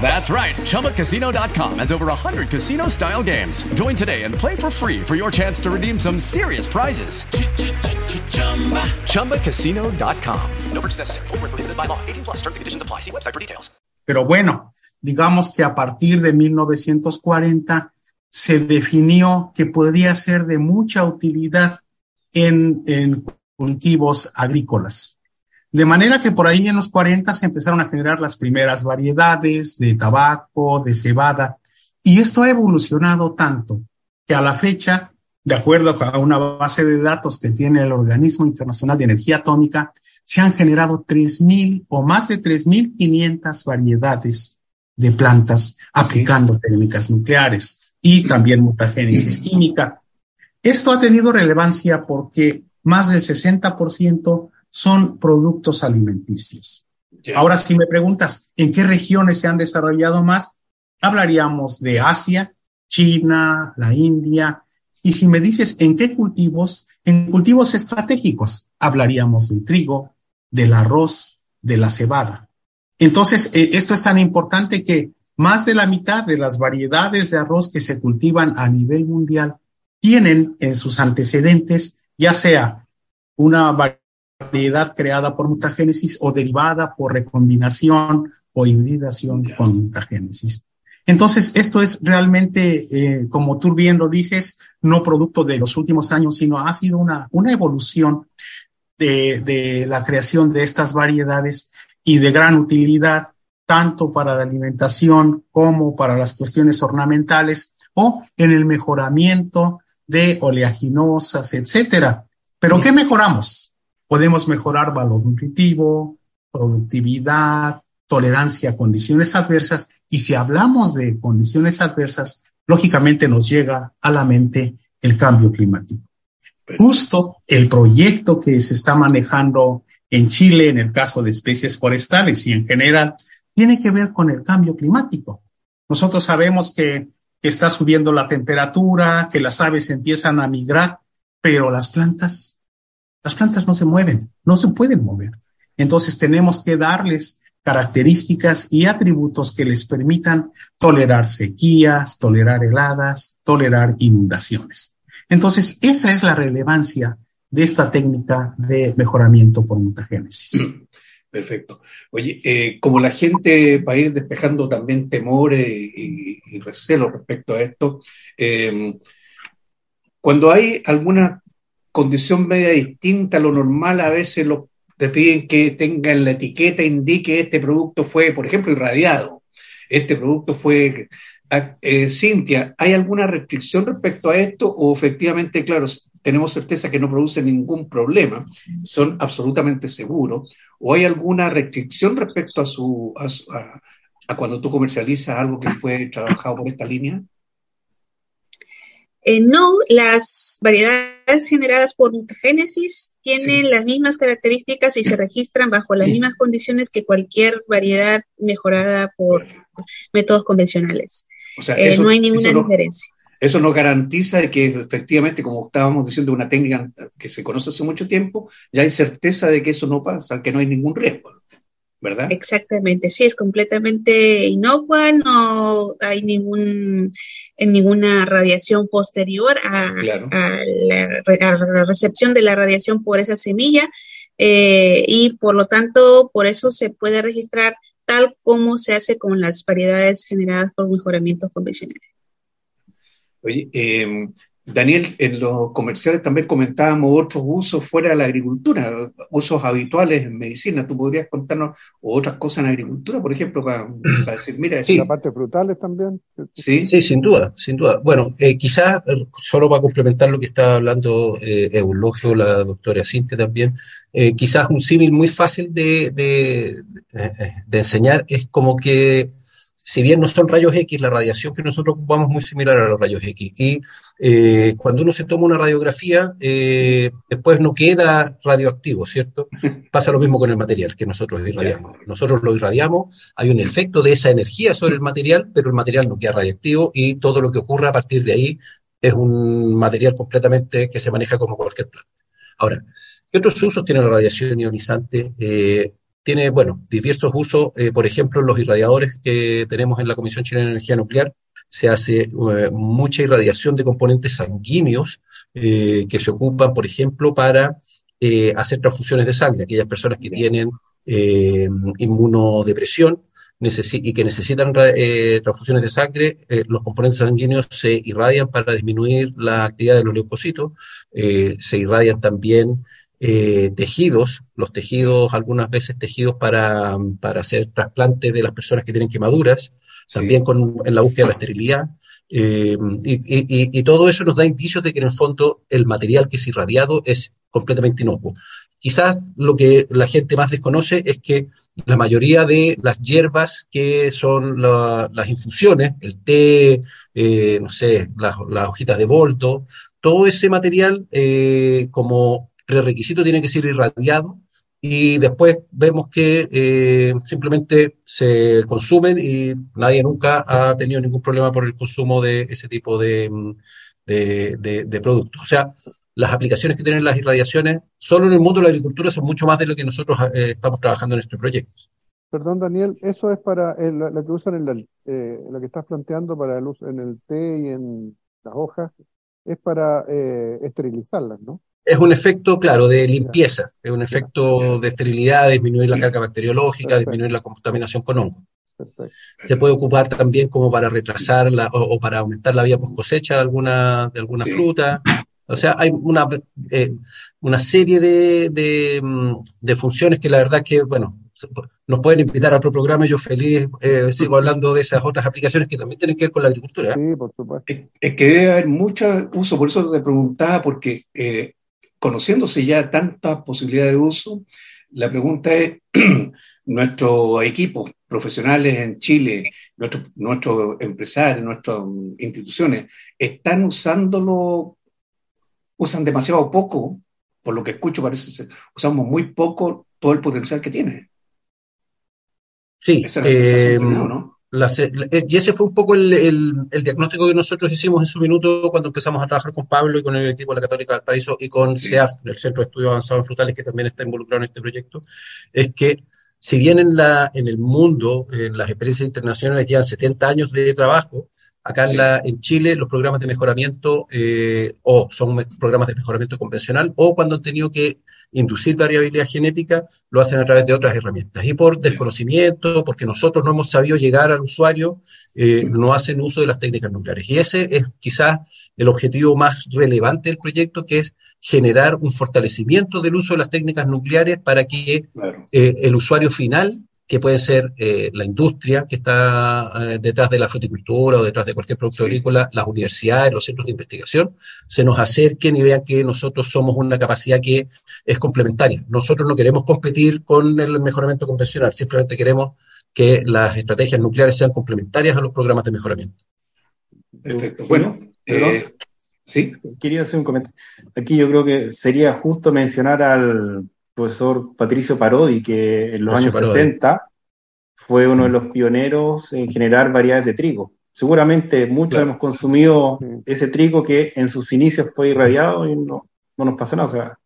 That's right. ChumbaCasino.com has over 100 casino style games. Join today and play for free for your chance to redeem some serious prizes. ChumbaCasino.com. No purchase necessary. Forward, prohibited by law. 18 plus terms and conditions apply. See website for details. Pero bueno, digamos que a partir de 1940 se definió que podría ser de mucha utilidad en, en cultivos agrícolas. De manera que por ahí en los 40 se empezaron a generar las primeras variedades de tabaco, de cebada, y esto ha evolucionado tanto que a la fecha, de acuerdo a una base de datos que tiene el Organismo Internacional de Energía Atómica, se han generado 3.000 o más de 3.500 variedades de plantas aplicando técnicas nucleares y también mutagénesis química. Esto ha tenido relevancia porque más del 60% son productos alimenticios. Ahora, si me preguntas en qué regiones se han desarrollado más, hablaríamos de Asia, China, la India. Y si me dices en qué cultivos, en cultivos estratégicos, hablaríamos del trigo, del arroz, de la cebada. Entonces, eh, esto es tan importante que más de la mitad de las variedades de arroz que se cultivan a nivel mundial tienen en sus antecedentes ya sea una variedad variedad creada por mutagénesis o derivada por recombinación o hibridación con mutagénesis. Entonces, esto es realmente, eh, como tú bien lo dices, no producto de los últimos años, sino ha sido una, una evolución de, de la creación de estas variedades y de gran utilidad, tanto para la alimentación como para las cuestiones ornamentales o en el mejoramiento de oleaginosas, etcétera. Pero ¿qué mejoramos? Podemos mejorar valor nutritivo, productividad, tolerancia a condiciones adversas. Y si hablamos de condiciones adversas, lógicamente nos llega a la mente el cambio climático. Justo el proyecto que se está manejando en Chile, en el caso de especies forestales y en general, tiene que ver con el cambio climático. Nosotros sabemos que está subiendo la temperatura, que las aves empiezan a migrar, pero las plantas las plantas no se mueven, no se pueden mover. Entonces tenemos que darles características y atributos que les permitan tolerar sequías, tolerar heladas, tolerar inundaciones. Entonces, esa es la relevancia de esta técnica de mejoramiento por mutagénesis. Perfecto. Oye, eh, como la gente va a ir despejando también temores y, y recelos respecto a esto, eh, cuando hay alguna condición media distinta a lo normal, a veces lo, te piden que tengan la etiqueta, indique este producto fue, por ejemplo, irradiado, este producto fue... Ah, eh, Cintia, ¿hay alguna restricción respecto a esto o efectivamente, claro, tenemos certeza que no produce ningún problema, son absolutamente seguros? ¿O hay alguna restricción respecto a, su, a cuando tú comercializas algo que fue trabajado por esta línea? Eh, no, las variedades generadas por mutagénesis tienen las mismas características y se registran bajo las mismas condiciones que cualquier variedad mejorada por métodos convencionales. Eh, no hay ninguna diferencia. Eso no garantiza que efectivamente, como estábamos diciendo, una técnica que se conoce hace mucho tiempo, ya hay certeza de que eso no pasa, que no hay ningún riesgo. ¿Verdad? Exactamente, sí, es completamente inocua, no hay ningún, ninguna radiación posterior a, la, recepción de la radiación por esa semilla eh, y por lo tanto, por eso se puede registrar tal como se hace con las variedades generadas por mejoramientos convencionales. Oye, eh, Daniel, en los comerciales también comentábamos otros usos fuera de la agricultura, usos habituales en medicina. ¿Tú podrías contarnos otras cosas en agricultura, por ejemplo, para, decir, mira, sí. la parte frutales también? Sí, sí, sin duda, sin duda. Bueno, eh, quizás eh, solo para complementar lo que está hablando eh, Eulogio, la doctora Cintia también, eh, quizás un símil muy fácil de, de, de enseñar es como que si bien no son rayos X, la radiación que nosotros ocupamos es muy similar a los rayos X. Y eh, cuando uno se toma una radiografía, eh, después no queda radioactivo, ¿cierto? Pasa lo mismo con el material que nosotros irradiamos. Nosotros lo irradiamos, hay un efecto de esa energía sobre el material, pero el material no queda radioactivo y todo lo que ocurra a partir de ahí es un material completamente que se maneja como cualquier planta. Ahora, ¿qué otros usos tiene la radiación ionizante? Eh, tiene, bueno, diversos usos, eh, por ejemplo, los irradiadores que tenemos en la Comisión Chilena de Energía Nuclear, se hace eh, mucha irradiación de componentes sanguíneos eh, que se ocupan, por ejemplo, para hacer transfusiones de sangre. Aquellas personas que tienen inmunodepresión y que necesitan transfusiones de sangre, los componentes sanguíneos se irradian para disminuir la actividad de los leucocitos, se irradian también eh, tejidos, los tejidos, algunas veces tejidos para, para, hacer trasplantes de las personas que tienen quemaduras, también con, en la búsqueda de la esterilidad. Eh, y, y, todo eso nos da indicios de que en el fondo el material que es irradiado es completamente inocuo. Quizás lo que la gente más desconoce es que la mayoría de las hierbas que son las infusiones, el té, eh, no sé, las, las, hojitas de boldo, todo ese material como prerequisito tiene que ser irradiado y después vemos que eh, simplemente se consumen y nadie nunca ha tenido ningún problema por el consumo de ese tipo de, de, productos. O sea, las aplicaciones que tienen las irradiaciones solo en el mundo de la agricultura son mucho más de lo que nosotros eh, estamos trabajando en estos proyectos. Perdón, Daniel, eso es para lo que usan en eh, lo que estás planteando para el uso en el té y en las hojas, es para esterilizarlas, ¿no? Es un efecto, claro, de limpieza, es un efecto de esterilidad, disminuir la carga bacteriológica, disminuir la contaminación con hongo. Se puede ocupar también como para retrasar la, o, para aumentar la vía post cosecha de alguna, de alguna fruta. O sea, hay una, eh, una serie de, mm, de, funciones que la verdad que, bueno, nos pueden invitar a otro programa yo feliz eh, sigo hablando de esas otras aplicaciones que también tienen que ver con la agricultura. Sí, por supuesto. Es, que debe haber mucho uso, por eso te preguntaba, porque eh, conociéndose ya tantas posibilidades de uso, la pregunta es, nuestros equipos profesionales en Chile, nuestros, nuestros empresarios, nuestras instituciones, ¿están usándolo, usan demasiado poco? Por lo que escucho parece ser, usamos muy poco todo el potencial que tiene. Sí, Esa es la ¿no? Y ese fue un poco el, el, diagnóstico que nosotros hicimos en su minuto cuando empezamos a trabajar con Pablo y con el equipo de la Católica del Paraíso y con CEAF, el Centro de Estudios Avanzados en Frutales, que también está involucrado en este proyecto, es que si bien en, la, en el mundo, en las experiencias internacionales llevan 70 años de trabajo, acá en, la, en Chile los programas de mejoramiento eh, o son programas de mejoramiento convencional o cuando han tenido que inducir variabilidad genética, lo hacen a través de otras herramientas. Y por desconocimiento, porque nosotros no hemos sabido llegar al usuario, eh, no hacen uso de las técnicas nucleares. Y ese es quizás el objetivo más relevante del proyecto, que es generar un fortalecimiento del uso de las técnicas nucleares para que eh, el usuario final que puede ser eh, la industria que está eh, detrás de la fruticultura o detrás de cualquier producto agrícola, las universidades, los centros de investigación, se nos acerquen y vean que nosotros somos una capacidad que es complementaria. Nosotros no queremos competir con el mejoramiento convencional, simplemente queremos que las estrategias nucleares sean complementarias a los programas de mejoramiento. Perfecto. Bueno, eh, sí. Quería hacer un comentario. Aquí yo creo que sería justo mencionar al profesor Patricio Parodi, que en los años 60 fue uno de los pioneros en generar variedades de trigo. Seguramente muchos hemos consumido ese trigo que en sus inicios fue irradiado y no, no nos pasa nada.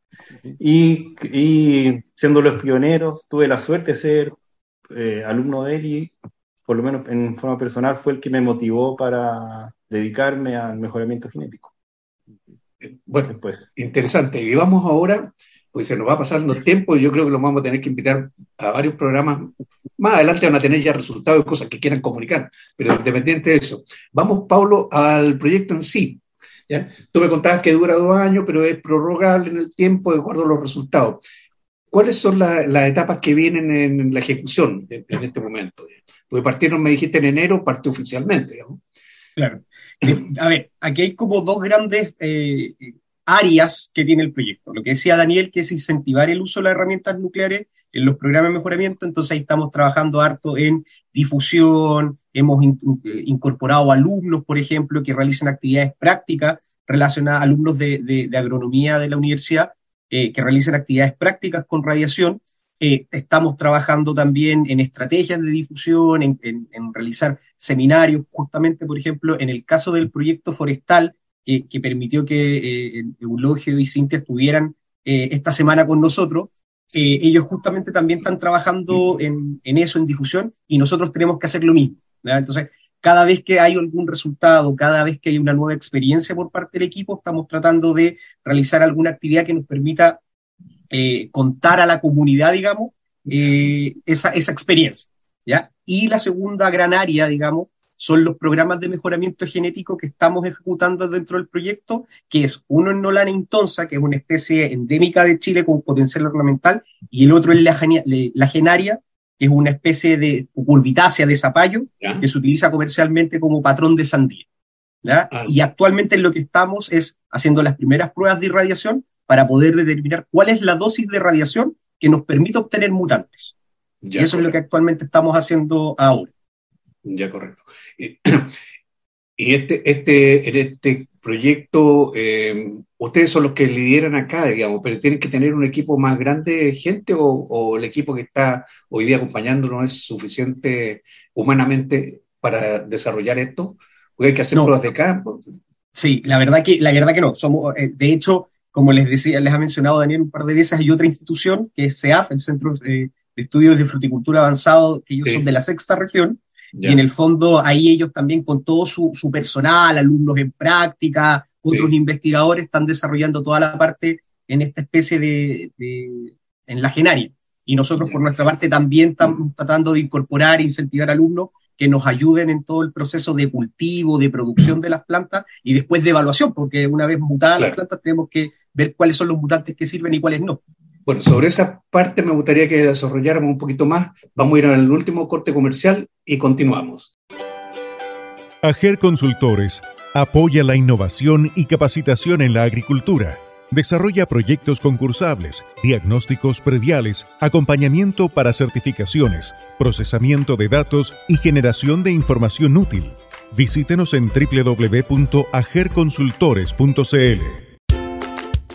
y, y, siendo los pioneros, tuve la suerte de ser eh, alumno de él y, por lo menos en forma personal, fue el que me motivó para dedicarme al mejoramiento genético. Bueno, pues interesante. Y vamos ahora, pues se nos va pasando el tiempo y yo creo que lo vamos a tener que invitar a varios programas. Más adelante van a tener ya resultados y cosas que quieran comunicar, pero independiente de eso. Vamos, Pablo, al proyecto en sí. ¿ya? Tú me contabas que dura dos años, pero es prorrogable en el tiempo de acuerdo a los resultados. ¿Cuáles son las etapas que vienen en la ejecución en, este momento? Porque partieron, me dijiste, en enero, parte oficialmente. Claro. Eh, a ver, aquí hay como dos grandes eh, áreas que tiene el proyecto. Lo que decía Daniel, que es incentivar el uso de las herramientas nucleares en los programas de mejoramiento, entonces ahí estamos trabajando harto en difusión, hemos incorporado alumnos, por ejemplo, que realicen actividades prácticas relacionadas, alumnos de agronomía de la universidad, eh, que realicen actividades prácticas con radiación. Eh, estamos trabajando también en estrategias de difusión, en, realizar seminarios, justamente, por ejemplo, en el caso del proyecto forestal, que permitió que eh, Eulogio y Cintia estuvieran esta semana con nosotros, ellos justamente también están trabajando en, eso, en difusión, y nosotros tenemos que hacer lo mismo. Entonces, cada vez que hay algún resultado, cada vez que hay una nueva experiencia por parte del equipo, estamos tratando de realizar alguna actividad que nos permita eh, contar a la comunidad, digamos, eh, esa, esa experiencia. ¿ya? Y la segunda gran área, digamos, son los programas de mejoramiento genético que estamos ejecutando dentro del proyecto, que es uno en Nolana Intonsa, que es una especie endémica de Chile con potencial ornamental, y el otro en la, la genaria, es una especie de curvitácea de zapallo que se utiliza comercialmente como patrón de sandía. Ah. Y actualmente en lo que estamos es haciendo las primeras pruebas de irradiación para poder determinar cuál es la dosis de radiación que nos permite obtener mutantes. y eso es lo que actualmente estamos haciendo ahora. Ya, correcto. Y este, este, en este proyecto, eh, ustedes son los que lideran acá, digamos, pero tienen que tener un equipo más grande de gente o, el equipo que está hoy día acompañándonos es suficiente humanamente para desarrollar esto? Porque hay que hacer pruebas de campo. Sí, la verdad que, la verdad que no. Somos, eh, de hecho, como les decía, les ha mencionado Daniel un par de veces, hay otra institución que es CEAF, el Centro eh, de Estudios de Fruticultura Avanzado, que ellos son de la sexta región, y en el fondo ahí ellos también con todo su, personal, alumnos en práctica, otros investigadores están desarrollando toda la parte en esta especie de, en la genaria. Y nosotros por nuestra parte también estamos tratando de incorporar e incentivar alumnos que nos ayuden en todo el proceso de cultivo, de producción de las plantas y después de evaluación, porque una vez mutadas las plantas tenemos que ver cuáles son los mutantes que sirven y cuáles no. Bueno, sobre esa parte me gustaría que desarrolláramos un poquito más. Vamos a ir al último corte comercial y continuamos. Ager Consultores apoya la innovación y capacitación en la agricultura. Desarrolla proyectos concursables, diagnósticos prediales, acompañamiento para certificaciones, procesamiento de datos y generación de información útil. Visítenos en www.agerconsultores.cl.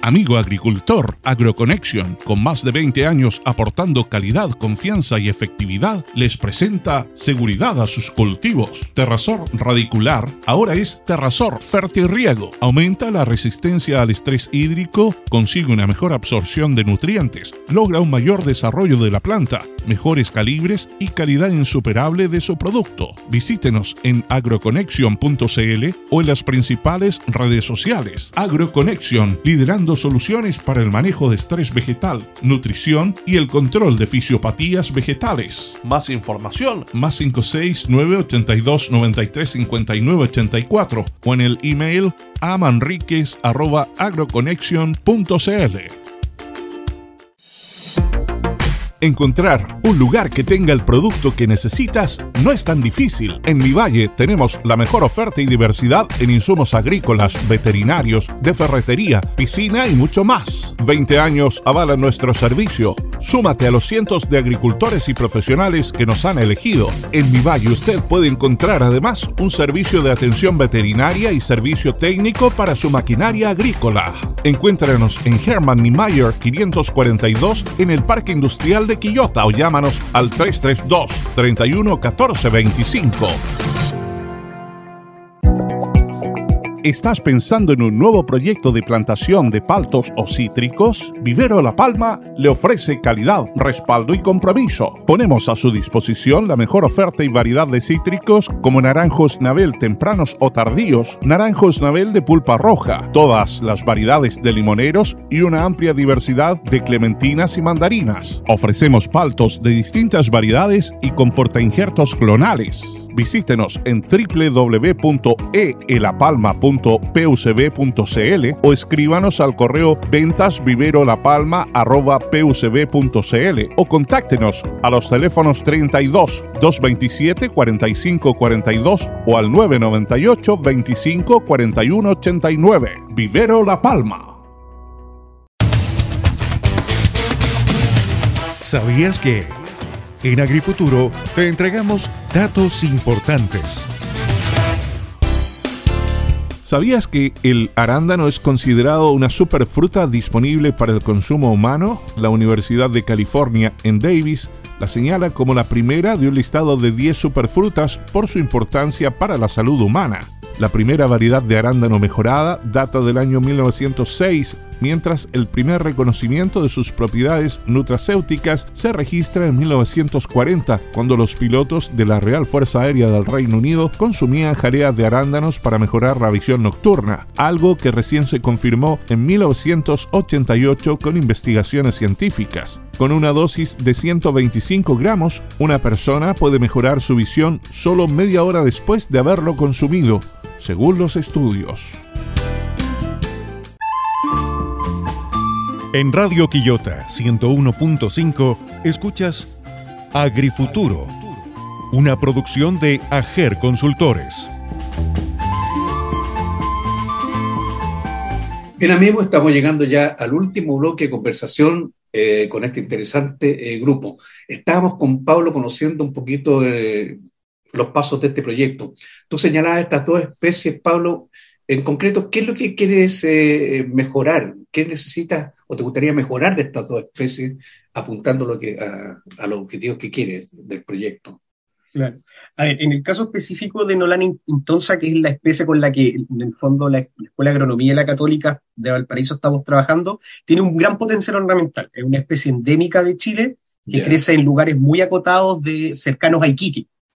Amigo agricultor, AgroConnection, con más de 20 años aportando calidad, confianza y efectividad, les presenta seguridad a sus cultivos. Terrasor radicular ahora es Terrasor Fertirriego. Aumenta la resistencia al estrés hídrico, consigue una mejor absorción de nutrientes, logra un mayor desarrollo de la planta, mejores calibres y calidad insuperable de su producto. Visítenos en agroconnection.cl o en las principales redes sociales. AgroConnection, liderando soluciones para el manejo de estrés vegetal, nutrición y el control de fisiopatías vegetales. Más información, más 569 82 93 59 84 o en el email amanriquez.agroconnection.cl. Encontrar un lugar que tenga el producto que necesitas no es tan difícil. En Mi Valle tenemos la mejor oferta y diversidad en insumos agrícolas, veterinarios, de ferretería, piscina y mucho más. 20 años avalan nuestro servicio. Súmate a los cientos de agricultores y profesionales que nos han elegido. En Mi Valle usted puede encontrar además un servicio de atención veterinaria y servicio técnico para su maquinaria agrícola. Encuéntranos en Herman Niemeyer 542 en el Parque Industrial de Quillota o llámanos al 332 31 14 25. ¿Estás pensando en un nuevo proyecto de plantación de paltos o cítricos? Vivero La Palma le ofrece calidad, respaldo y compromiso. Ponemos a su disposición la mejor oferta y variedad de cítricos como naranjos Nabel tempranos o tardíos, naranjos Nabel de pulpa roja, todas las variedades de limoneros y una amplia diversidad de clementinas y mandarinas. Ofrecemos paltos de distintas variedades y con portainjertos clonales. Visítenos en www.eelapalma.pucb.cl o escríbanos al correo ventasviverolapalma.pucb.cl o contáctenos a los teléfonos 32 227 45 42 o al 998 25 41 89. Vivero La Palma. ¿Sabías que? En Agrifuturo te entregamos datos importantes. ¿Sabías que el arándano es considerado una superfruta disponible para el consumo humano? La Universidad de California en Davis la señala como la primera de un listado de 10 superfrutas por su importancia para la salud humana. La primera variedad de arándano mejorada data del año 1906, mientras el primer reconocimiento de sus propiedades nutracéuticas se registra en 1940, cuando los pilotos de la Real Fuerza Aérea del Reino Unido consumían jareas de arándanos para mejorar la visión nocturna, algo que recién se confirmó en 1988 con investigaciones científicas. Con una dosis de 125 gramos, una persona puede mejorar su visión solo media hora después de haberlo consumido, según los estudios. En Radio Quillota 101.5 escuchas Agrifuturo, una producción de Ager Consultores. Bien amigos, estamos llegando ya al último bloque de conversación eh, con este interesante eh, grupo. Estábamos con Pablo conociendo un poquito los pasos de este proyecto. Tú señalabas estas dos especies, Pablo, en concreto, ¿qué es lo que quieres eh, mejorar? ¿Qué necesitas o te gustaría mejorar de estas dos especies apuntando lo que, a, los objetivos que quieres del proyecto? Claro. en el caso específico de Nolan intonsa, que es la especie con la que en el fondo la, Escuela de Agronomía y la Católica de Valparaíso estamos trabajando, tiene un gran potencial ornamental. Es una especie endémica de Chile que crece en lugares muy acotados de cercanos a Iquique.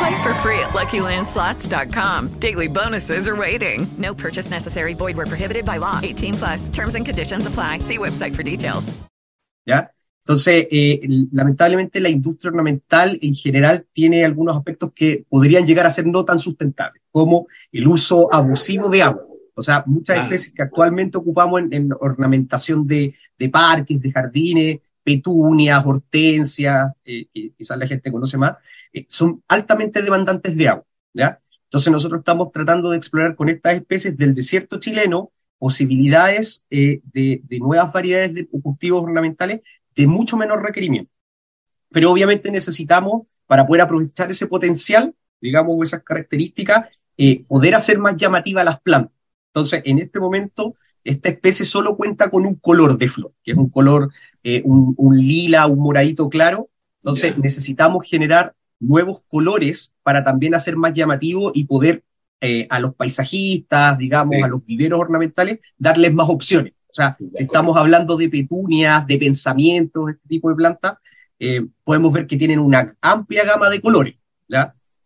Play for free at LuckyLandSlots.com. Daily bonuses are waiting. No purchase necessary. Void were prohibited by law. 18 plus. Terms and conditions apply. See website for details. ¿Ya? Entonces, eh, lamentablemente la industria ornamental en general tiene algunos aspectos que podrían llegar a ser no tan sustentables, como el uso abusivo de agua. O sea, muchas ah. especies que actualmente ocupamos en, en ornamentación de, de, parques, de jardines, petunias, hortensias, eh, quizás la gente conoce más, son altamente demandantes de agua. ¿ya? Entonces nosotros estamos tratando de explorar con estas especies del desierto chileno posibilidades eh, de, de, nuevas variedades de cultivos ornamentales de mucho menor requerimiento. Pero obviamente necesitamos, para poder aprovechar ese potencial, digamos, esas características, eh, poder hacer más llamativas las plantas. Entonces, en este momento, esta especie solo cuenta con un color de flor, que es un color, eh, un, un, lila, un moradito claro. Entonces, necesitamos generar nuevos colores para también hacer más llamativo y poder eh, a los paisajistas, digamos, a los viveros ornamentales, darles más opciones. O sea, si estamos hablando de petunias, de pensamientos, este tipo de plantas, eh, podemos ver que tienen una amplia gama de colores.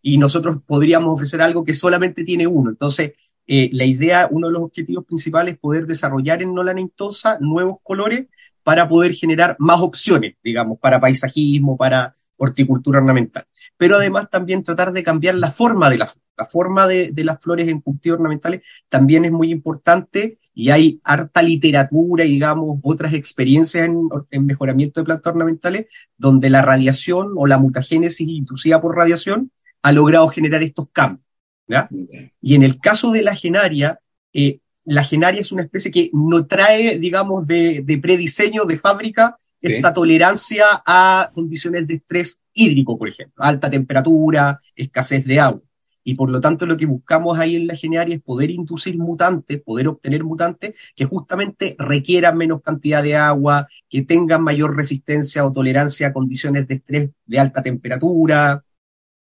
Y nosotros podríamos ofrecer algo que solamente tiene uno. Entonces, eh, la idea, uno de los objetivos principales es poder desarrollar en Nola Nentosa nuevos colores para poder generar más opciones, digamos, para paisajismo, para horticultura ornamental pero además también tratar de cambiar la forma de la La forma de, las flores en cultivos ornamentales también es muy importante y hay harta literatura y, digamos, otras experiencias en, mejoramiento de plantas ornamentales donde la radiación o la mutagénesis inducida por radiación ha logrado generar estos cambios. Y en el caso de la genaria, eh, la genaria es una especie que no trae, digamos, de, de prediseño de fábrica esta tolerancia a condiciones de estrés hídrico, por ejemplo, alta temperatura, escasez de agua. Y por lo tanto lo que buscamos ahí en la genearia es poder inducir mutantes, poder obtener mutantes que justamente requieran menos cantidad de agua, que tengan mayor resistencia o tolerancia a condiciones de estrés de alta temperatura,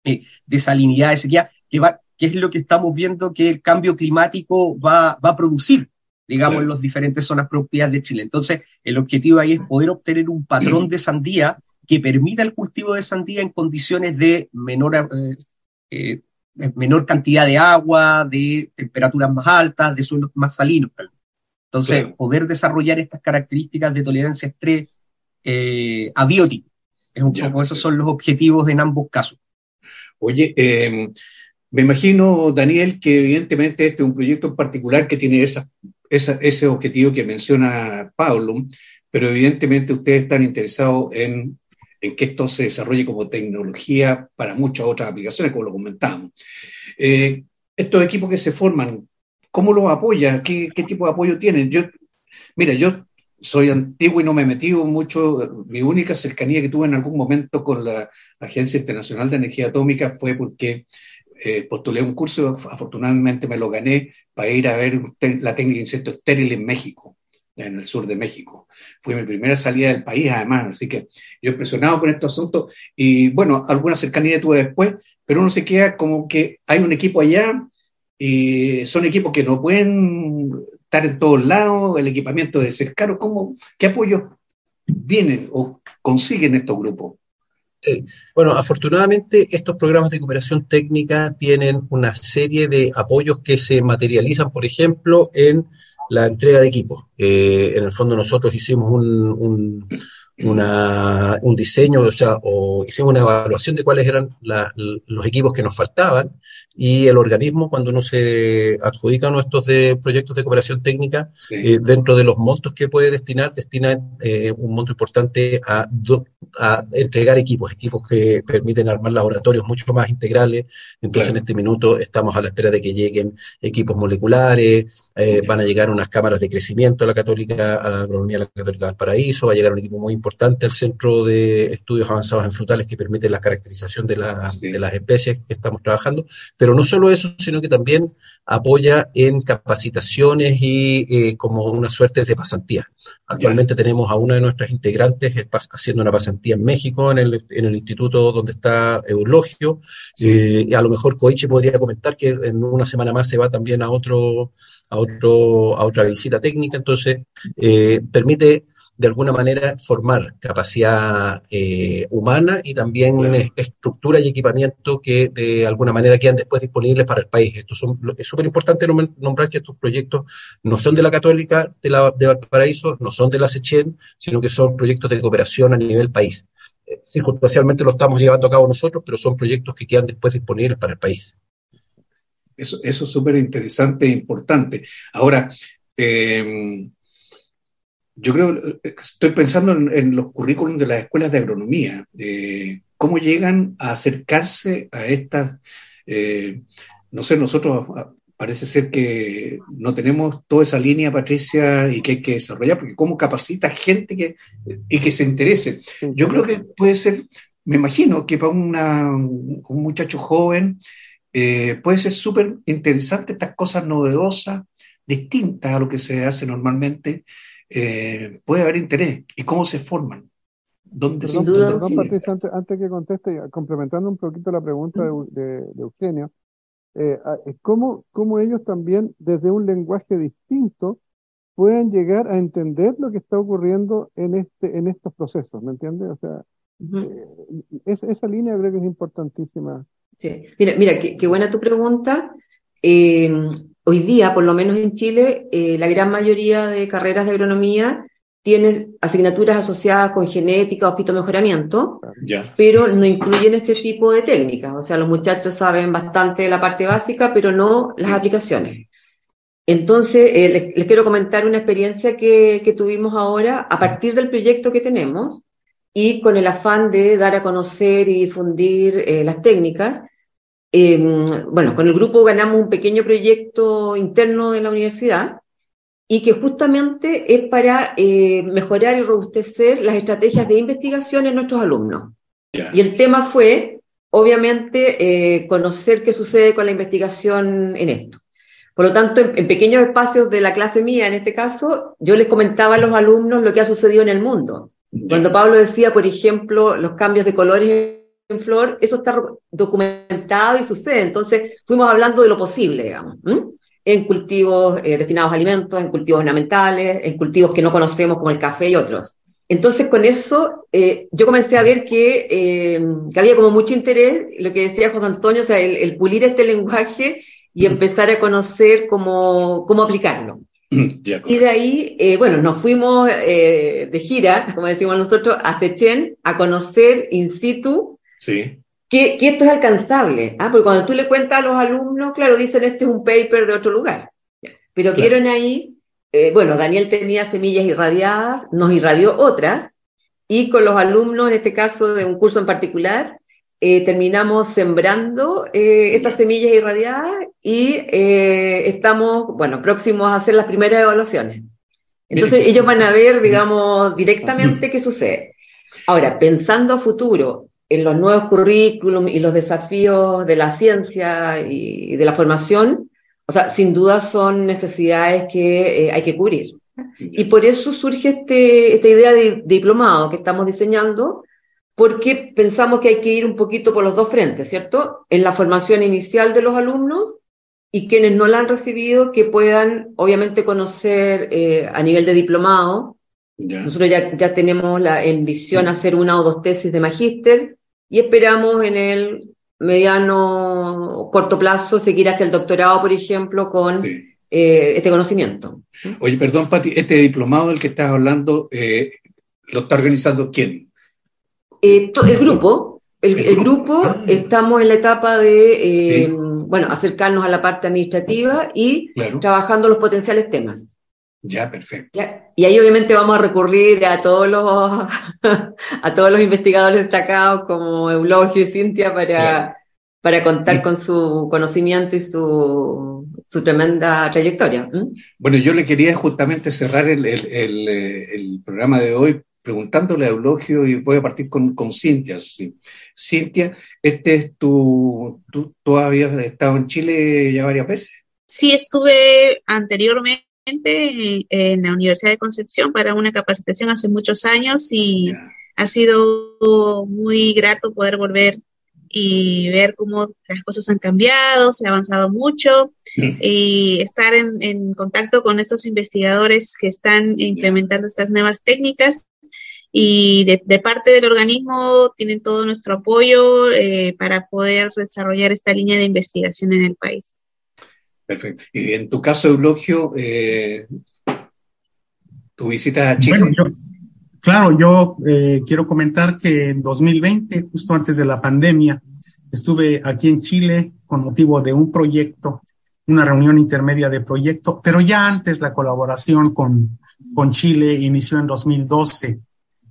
eh, de salinidad, de sequía, que, va, que es lo que estamos viendo que el cambio climático va, va a producir, digamos, en las diferentes zonas productivas de Chile. Entonces, el objetivo ahí es poder obtener un patrón de sandía que permita el cultivo de sandía en condiciones de menor eh, eh, menor cantidad de agua, de temperaturas más altas, de suelos más salinos. Entonces, poder desarrollar estas características de tolerancia a estrés eh, abiótico. Es un poco, esos son los objetivos en ambos casos. Oye, em, me imagino, Daniel, que evidentemente este es un proyecto en particular que tiene esa, ese objetivo que menciona Pablo, pero evidentemente ustedes están interesados en en que esto se desarrolle como tecnología para muchas otras aplicaciones, como lo comentábamos. Eh, estos equipos que se forman, ¿cómo los apoya? ¿Qué, tipo de apoyo tienen? Yo, mira, yo soy antiguo y no me he metido mucho. Mi única cercanía que tuve en algún momento con la Agencia Internacional de Energía Atómica fue porque eh, postulé un curso, afortunadamente me lo gané para ir a ver la técnica de insecto estéril en México en el sur de México. Fue mi primera salida del país, además, así que yo impresionado con estos asuntos y bueno, alguna cercanía tuve después, pero uno se queda como que hay un equipo allá y son equipos que no pueden estar en todos lados, el equipamiento de ser caro, ¿cómo, ¿qué apoyo vienen o consiguen estos grupos? Sí. Bueno, afortunadamente estos programas de cooperación técnica tienen una serie de apoyos que se materializan, por ejemplo, en la entrega de equipos. Eh, en el fondo nosotros hicimos un, un diseño, o sea, o hicimos una evaluación de cuáles eran los equipos que nos faltaban y el organismo, cuando uno se adjudica nuestros de proyectos de cooperación técnica, eh, dentro de los montos que puede destinar, destina eh, un monto importante a, a, entregar equipos, equipos que permiten armar laboratorios mucho más integrales. Entonces, en este minuto estamos a la espera de que lleguen equipos moleculares, eh, van a llegar unas cámaras de crecimiento a la Católica, a la Agronomía de la Católica del Paraíso, va a llegar un equipo muy importante al Centro de Estudios Avanzados en Frutales que permite la caracterización de, de las especies que estamos trabajando. Pero no solo eso, sino que también apoya en capacitaciones y eh, como una suerte de pasantía. Actualmente tenemos a una de nuestras integrantes haciendo una pasantía en México, en el, en el instituto donde está Eulogio. Eh, y a lo mejor Coichi podría comentar que en una semana más se va también a otro, a otro, a otra visita técnica. Entonces, eh, permite de alguna manera formar capacidad eh, humana y también estructura y equipamiento que de alguna manera quedan después disponibles para el país. Esto son, es súper importante nombrar que estos proyectos no son de la Católica de, la, de Valparaíso, no son de la SECHEN, sino que son proyectos de cooperación a nivel país. Eh, circunstancialmente lo estamos llevando a cabo nosotros, pero son proyectos que quedan después disponibles para el país. Eso, eso es súper interesante e importante. Ahora, eh, yo creo, estoy pensando en, los currículums de las escuelas de agronomía, cómo llegan a acercarse a estas, eh, no sé, nosotros ah, parece ser que no tenemos toda esa línea, Patricia, y que hay que desarrollar, porque cómo capacita gente que, y que se interese. Yo creo que puede ser, me imagino que para una, un muchacho joven eh, puede ser súper interesante estas cosas novedosas, distintas a lo que se hace normalmente, eh, puede haber interés y cómo se forman. ¿Dónde se perdón, Patricia, antes, que conteste, complementando un poquito la pregunta de, Eugenio, eh, ¿cómo, ¿cómo, ellos también, desde un lenguaje distinto, pueden llegar a entender lo que está ocurriendo en, este, en estos procesos? ¿Me entiendes? O sea, eh, esa línea creo que es importantísima. Sí. Mira, mira qué, qué buena tu pregunta. Eh, hoy día, por lo menos en Chile, eh, la gran mayoría de carreras de agronomía tienen asignaturas asociadas con genética o fitomejoramiento, pero no incluyen este tipo de técnicas. O sea, los muchachos saben bastante de la parte básica, pero no las aplicaciones. Entonces, eh, les, quiero comentar una experiencia que, tuvimos ahora a partir del proyecto que tenemos y con el afán de dar a conocer y difundir eh, las técnicas. Em, bueno, con el grupo ganamos un pequeño proyecto interno de la universidad y que justamente es para eh, mejorar y robustecer las estrategias de investigación en nuestros alumnos. Y el tema fue, obviamente, eh, conocer qué sucede con la investigación en esto. Por lo tanto, en, pequeños espacios de la clase mía, en este caso, yo les comentaba a los alumnos lo que ha sucedido en el mundo. Cuando Pablo decía, por ejemplo, los cambios de colores en flor, eso está documentado y sucede. Entonces, fuimos hablando de lo posible, digamos, en cultivos eh, destinados a alimentos, en cultivos ornamentales, en cultivos que no conocemos como el café y otros. Entonces, con eso, eh, yo comencé a ver que, eh, que, había como mucho interés, lo que decía José Antonio, o sea, el, pulir este lenguaje y empezar a conocer cómo, cómo aplicarlo. y de ahí, bueno, nos fuimos de gira, como decimos nosotros, a Sechen a conocer in situ Sí. Que, que, esto es alcanzable, ¿ah? porque cuando tú le cuentas a los alumnos, claro, dicen este es un paper de otro lugar, pero vieron ahí, eh, bueno, Daniel tenía semillas irradiadas, nos irradió otras, y con los alumnos, en este caso de un curso en particular, eh, terminamos sembrando eh, estas semillas irradiadas y estamos, bueno, próximos a hacer las primeras evaluaciones. Entonces ellos van a ver, digamos, directamente qué sucede. Ahora, pensando a futuro en los nuevos currículum y los desafíos de la ciencia y de la formación, o sea, sin duda son necesidades que eh, hay que cubrir. Y por eso surge este, esta idea de diplomado que estamos diseñando, porque pensamos que hay que ir un poquito por los dos frentes, ¿cierto? En la formación inicial de los alumnos y quienes no la han recibido que puedan, obviamente, conocer eh, a nivel de diplomado. Nosotros ya, ya tenemos la ambición hacer una o dos tesis de magíster y esperamos en el mediano o corto plazo seguir hacia el doctorado, por ejemplo, con eh, este conocimiento. Oye, perdón, Pati, este diplomado del que estás hablando, eh, ¿lo está organizando quién? Eh, el grupo. El, grupo, ah. estamos en la etapa de, bueno, acercarnos a la parte administrativa y trabajando los potenciales temas. Ya, perfecto. Y ahí obviamente vamos a recurrir a todos los a todos los investigadores destacados como Eulogio y Cintia para, para contar con su conocimiento y su, su tremenda trayectoria. Bueno, yo le quería justamente cerrar el, el, el, programa de hoy preguntándole a Eulogio y voy a partir con, con Cintia. Sí. Cintia, este es tu, tú, tú habías estado en Chile ya varias veces. Sí, estuve anteriormente en la Universidad de Concepción para una capacitación hace muchos años y ha sido muy grato poder volver y ver cómo las cosas han cambiado, se ha avanzado mucho y estar en, contacto con estos investigadores que están implementando estas nuevas técnicas y de, parte del organismo tienen todo nuestro apoyo eh, para poder desarrollar esta línea de investigación en el país. Perfecto. Y en tu caso, Eulogio, eh, tu visita a Chile. claro, yo eh, quiero comentar que en 2020, justo antes de la pandemia, estuve aquí en Chile con motivo de un proyecto, una reunión intermedia de proyecto, pero ya antes la colaboración con, con Chile inició en 2012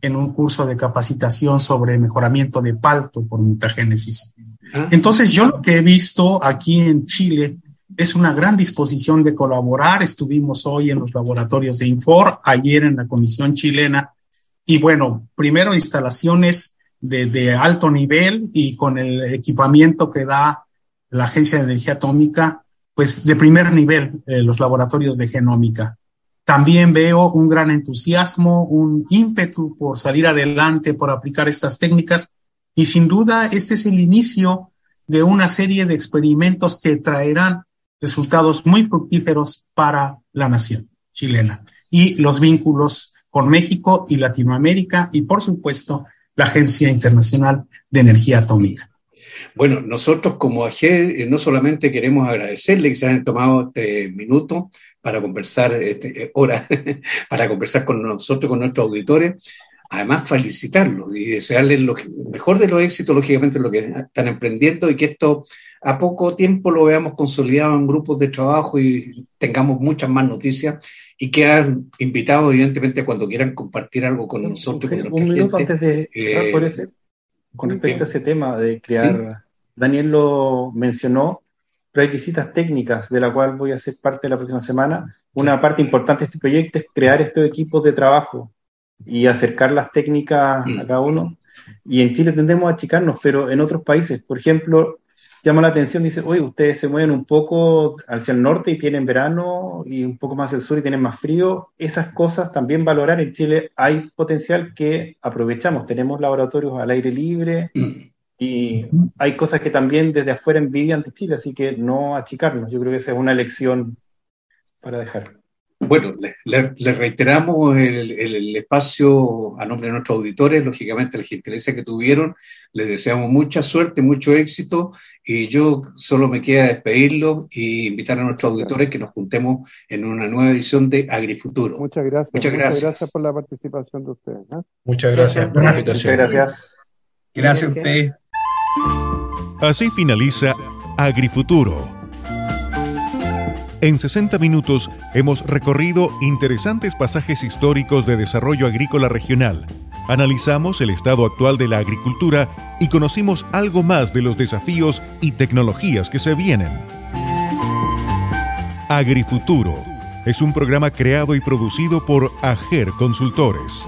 en un curso de capacitación sobre mejoramiento de palto por mutagénesis. Ah. Entonces, yo lo que he visto aquí en Chile es una gran disposición de colaborar. Estuvimos hoy en los laboratorios de Infor, ayer en la Comisión Chilena. Y bueno, primero instalaciones de, alto nivel y con el equipamiento que da la Agencia de Energía Atómica, pues de primer nivel, eh, los laboratorios de genómica. También veo un gran entusiasmo, un ímpetu por salir adelante, por aplicar estas técnicas. Y sin duda, este es el inicio de una serie de experimentos que traerán resultados muy fructíferos para la nación chilena y los vínculos con México y Latinoamérica y, por supuesto, la Agencia Internacional de Energía Atómica. Bueno, nosotros como AGE eh, no solamente queremos agradecerle que se hayan tomado este minuto para conversar, este, eh, hora, para conversar con nosotros, con nuestros auditores, además felicitarlos y desearles lo mejor de los éxitos, lógicamente, en lo que están emprendiendo y que esto a poco tiempo lo veamos consolidado en grupos de trabajo y tengamos muchas más noticias y que han invitado, evidentemente, cuando quieran compartir algo con nosotros. Con un minuto antes de eh, por ese, con respecto a ese tema de crear, Daniel lo mencionó, pero hay visitas técnicas de la cual voy a ser parte la próxima semana. Una parte importante de este proyecto es crear estos equipos de trabajo y acercar las técnicas a cada uno. Y en Chile tendemos a achicarnos, pero en otros países, por ejemplo, llama la atención, dice, oye, ustedes se mueven un poco hacia el norte y tienen verano y un poco más al sur y tienen más frío. Esas cosas también valorar en Chile hay potencial que aprovechamos. Tenemos laboratorios al aire libre y hay cosas que también desde afuera envidian de Chile, así que no achicarnos. Yo creo que esa es una lección para dejar. Bueno, le, reiteramos el, espacio a nombre de nuestros auditores, lógicamente la gentileza que tuvieron, les deseamos mucha suerte, mucho éxito y yo solo me queda despedirlos y invitar a nuestros auditores que nos juntemos en una nueva edición de Agrifuturo. Muchas gracias. Muchas gracias, por la participación de ustedes. ¿eh? Muchas gracias por la invitación. Muchas gracias. Gracias a usted. Así finaliza Agrifuturo en 60 minutos hemos recorrido interesantes pasajes históricos de desarrollo agrícola regional, analizamos el estado actual de la agricultura y conocimos algo más de los desafíos y tecnologías que se vienen. Agrifuturo es un programa creado y producido por AGER Consultores.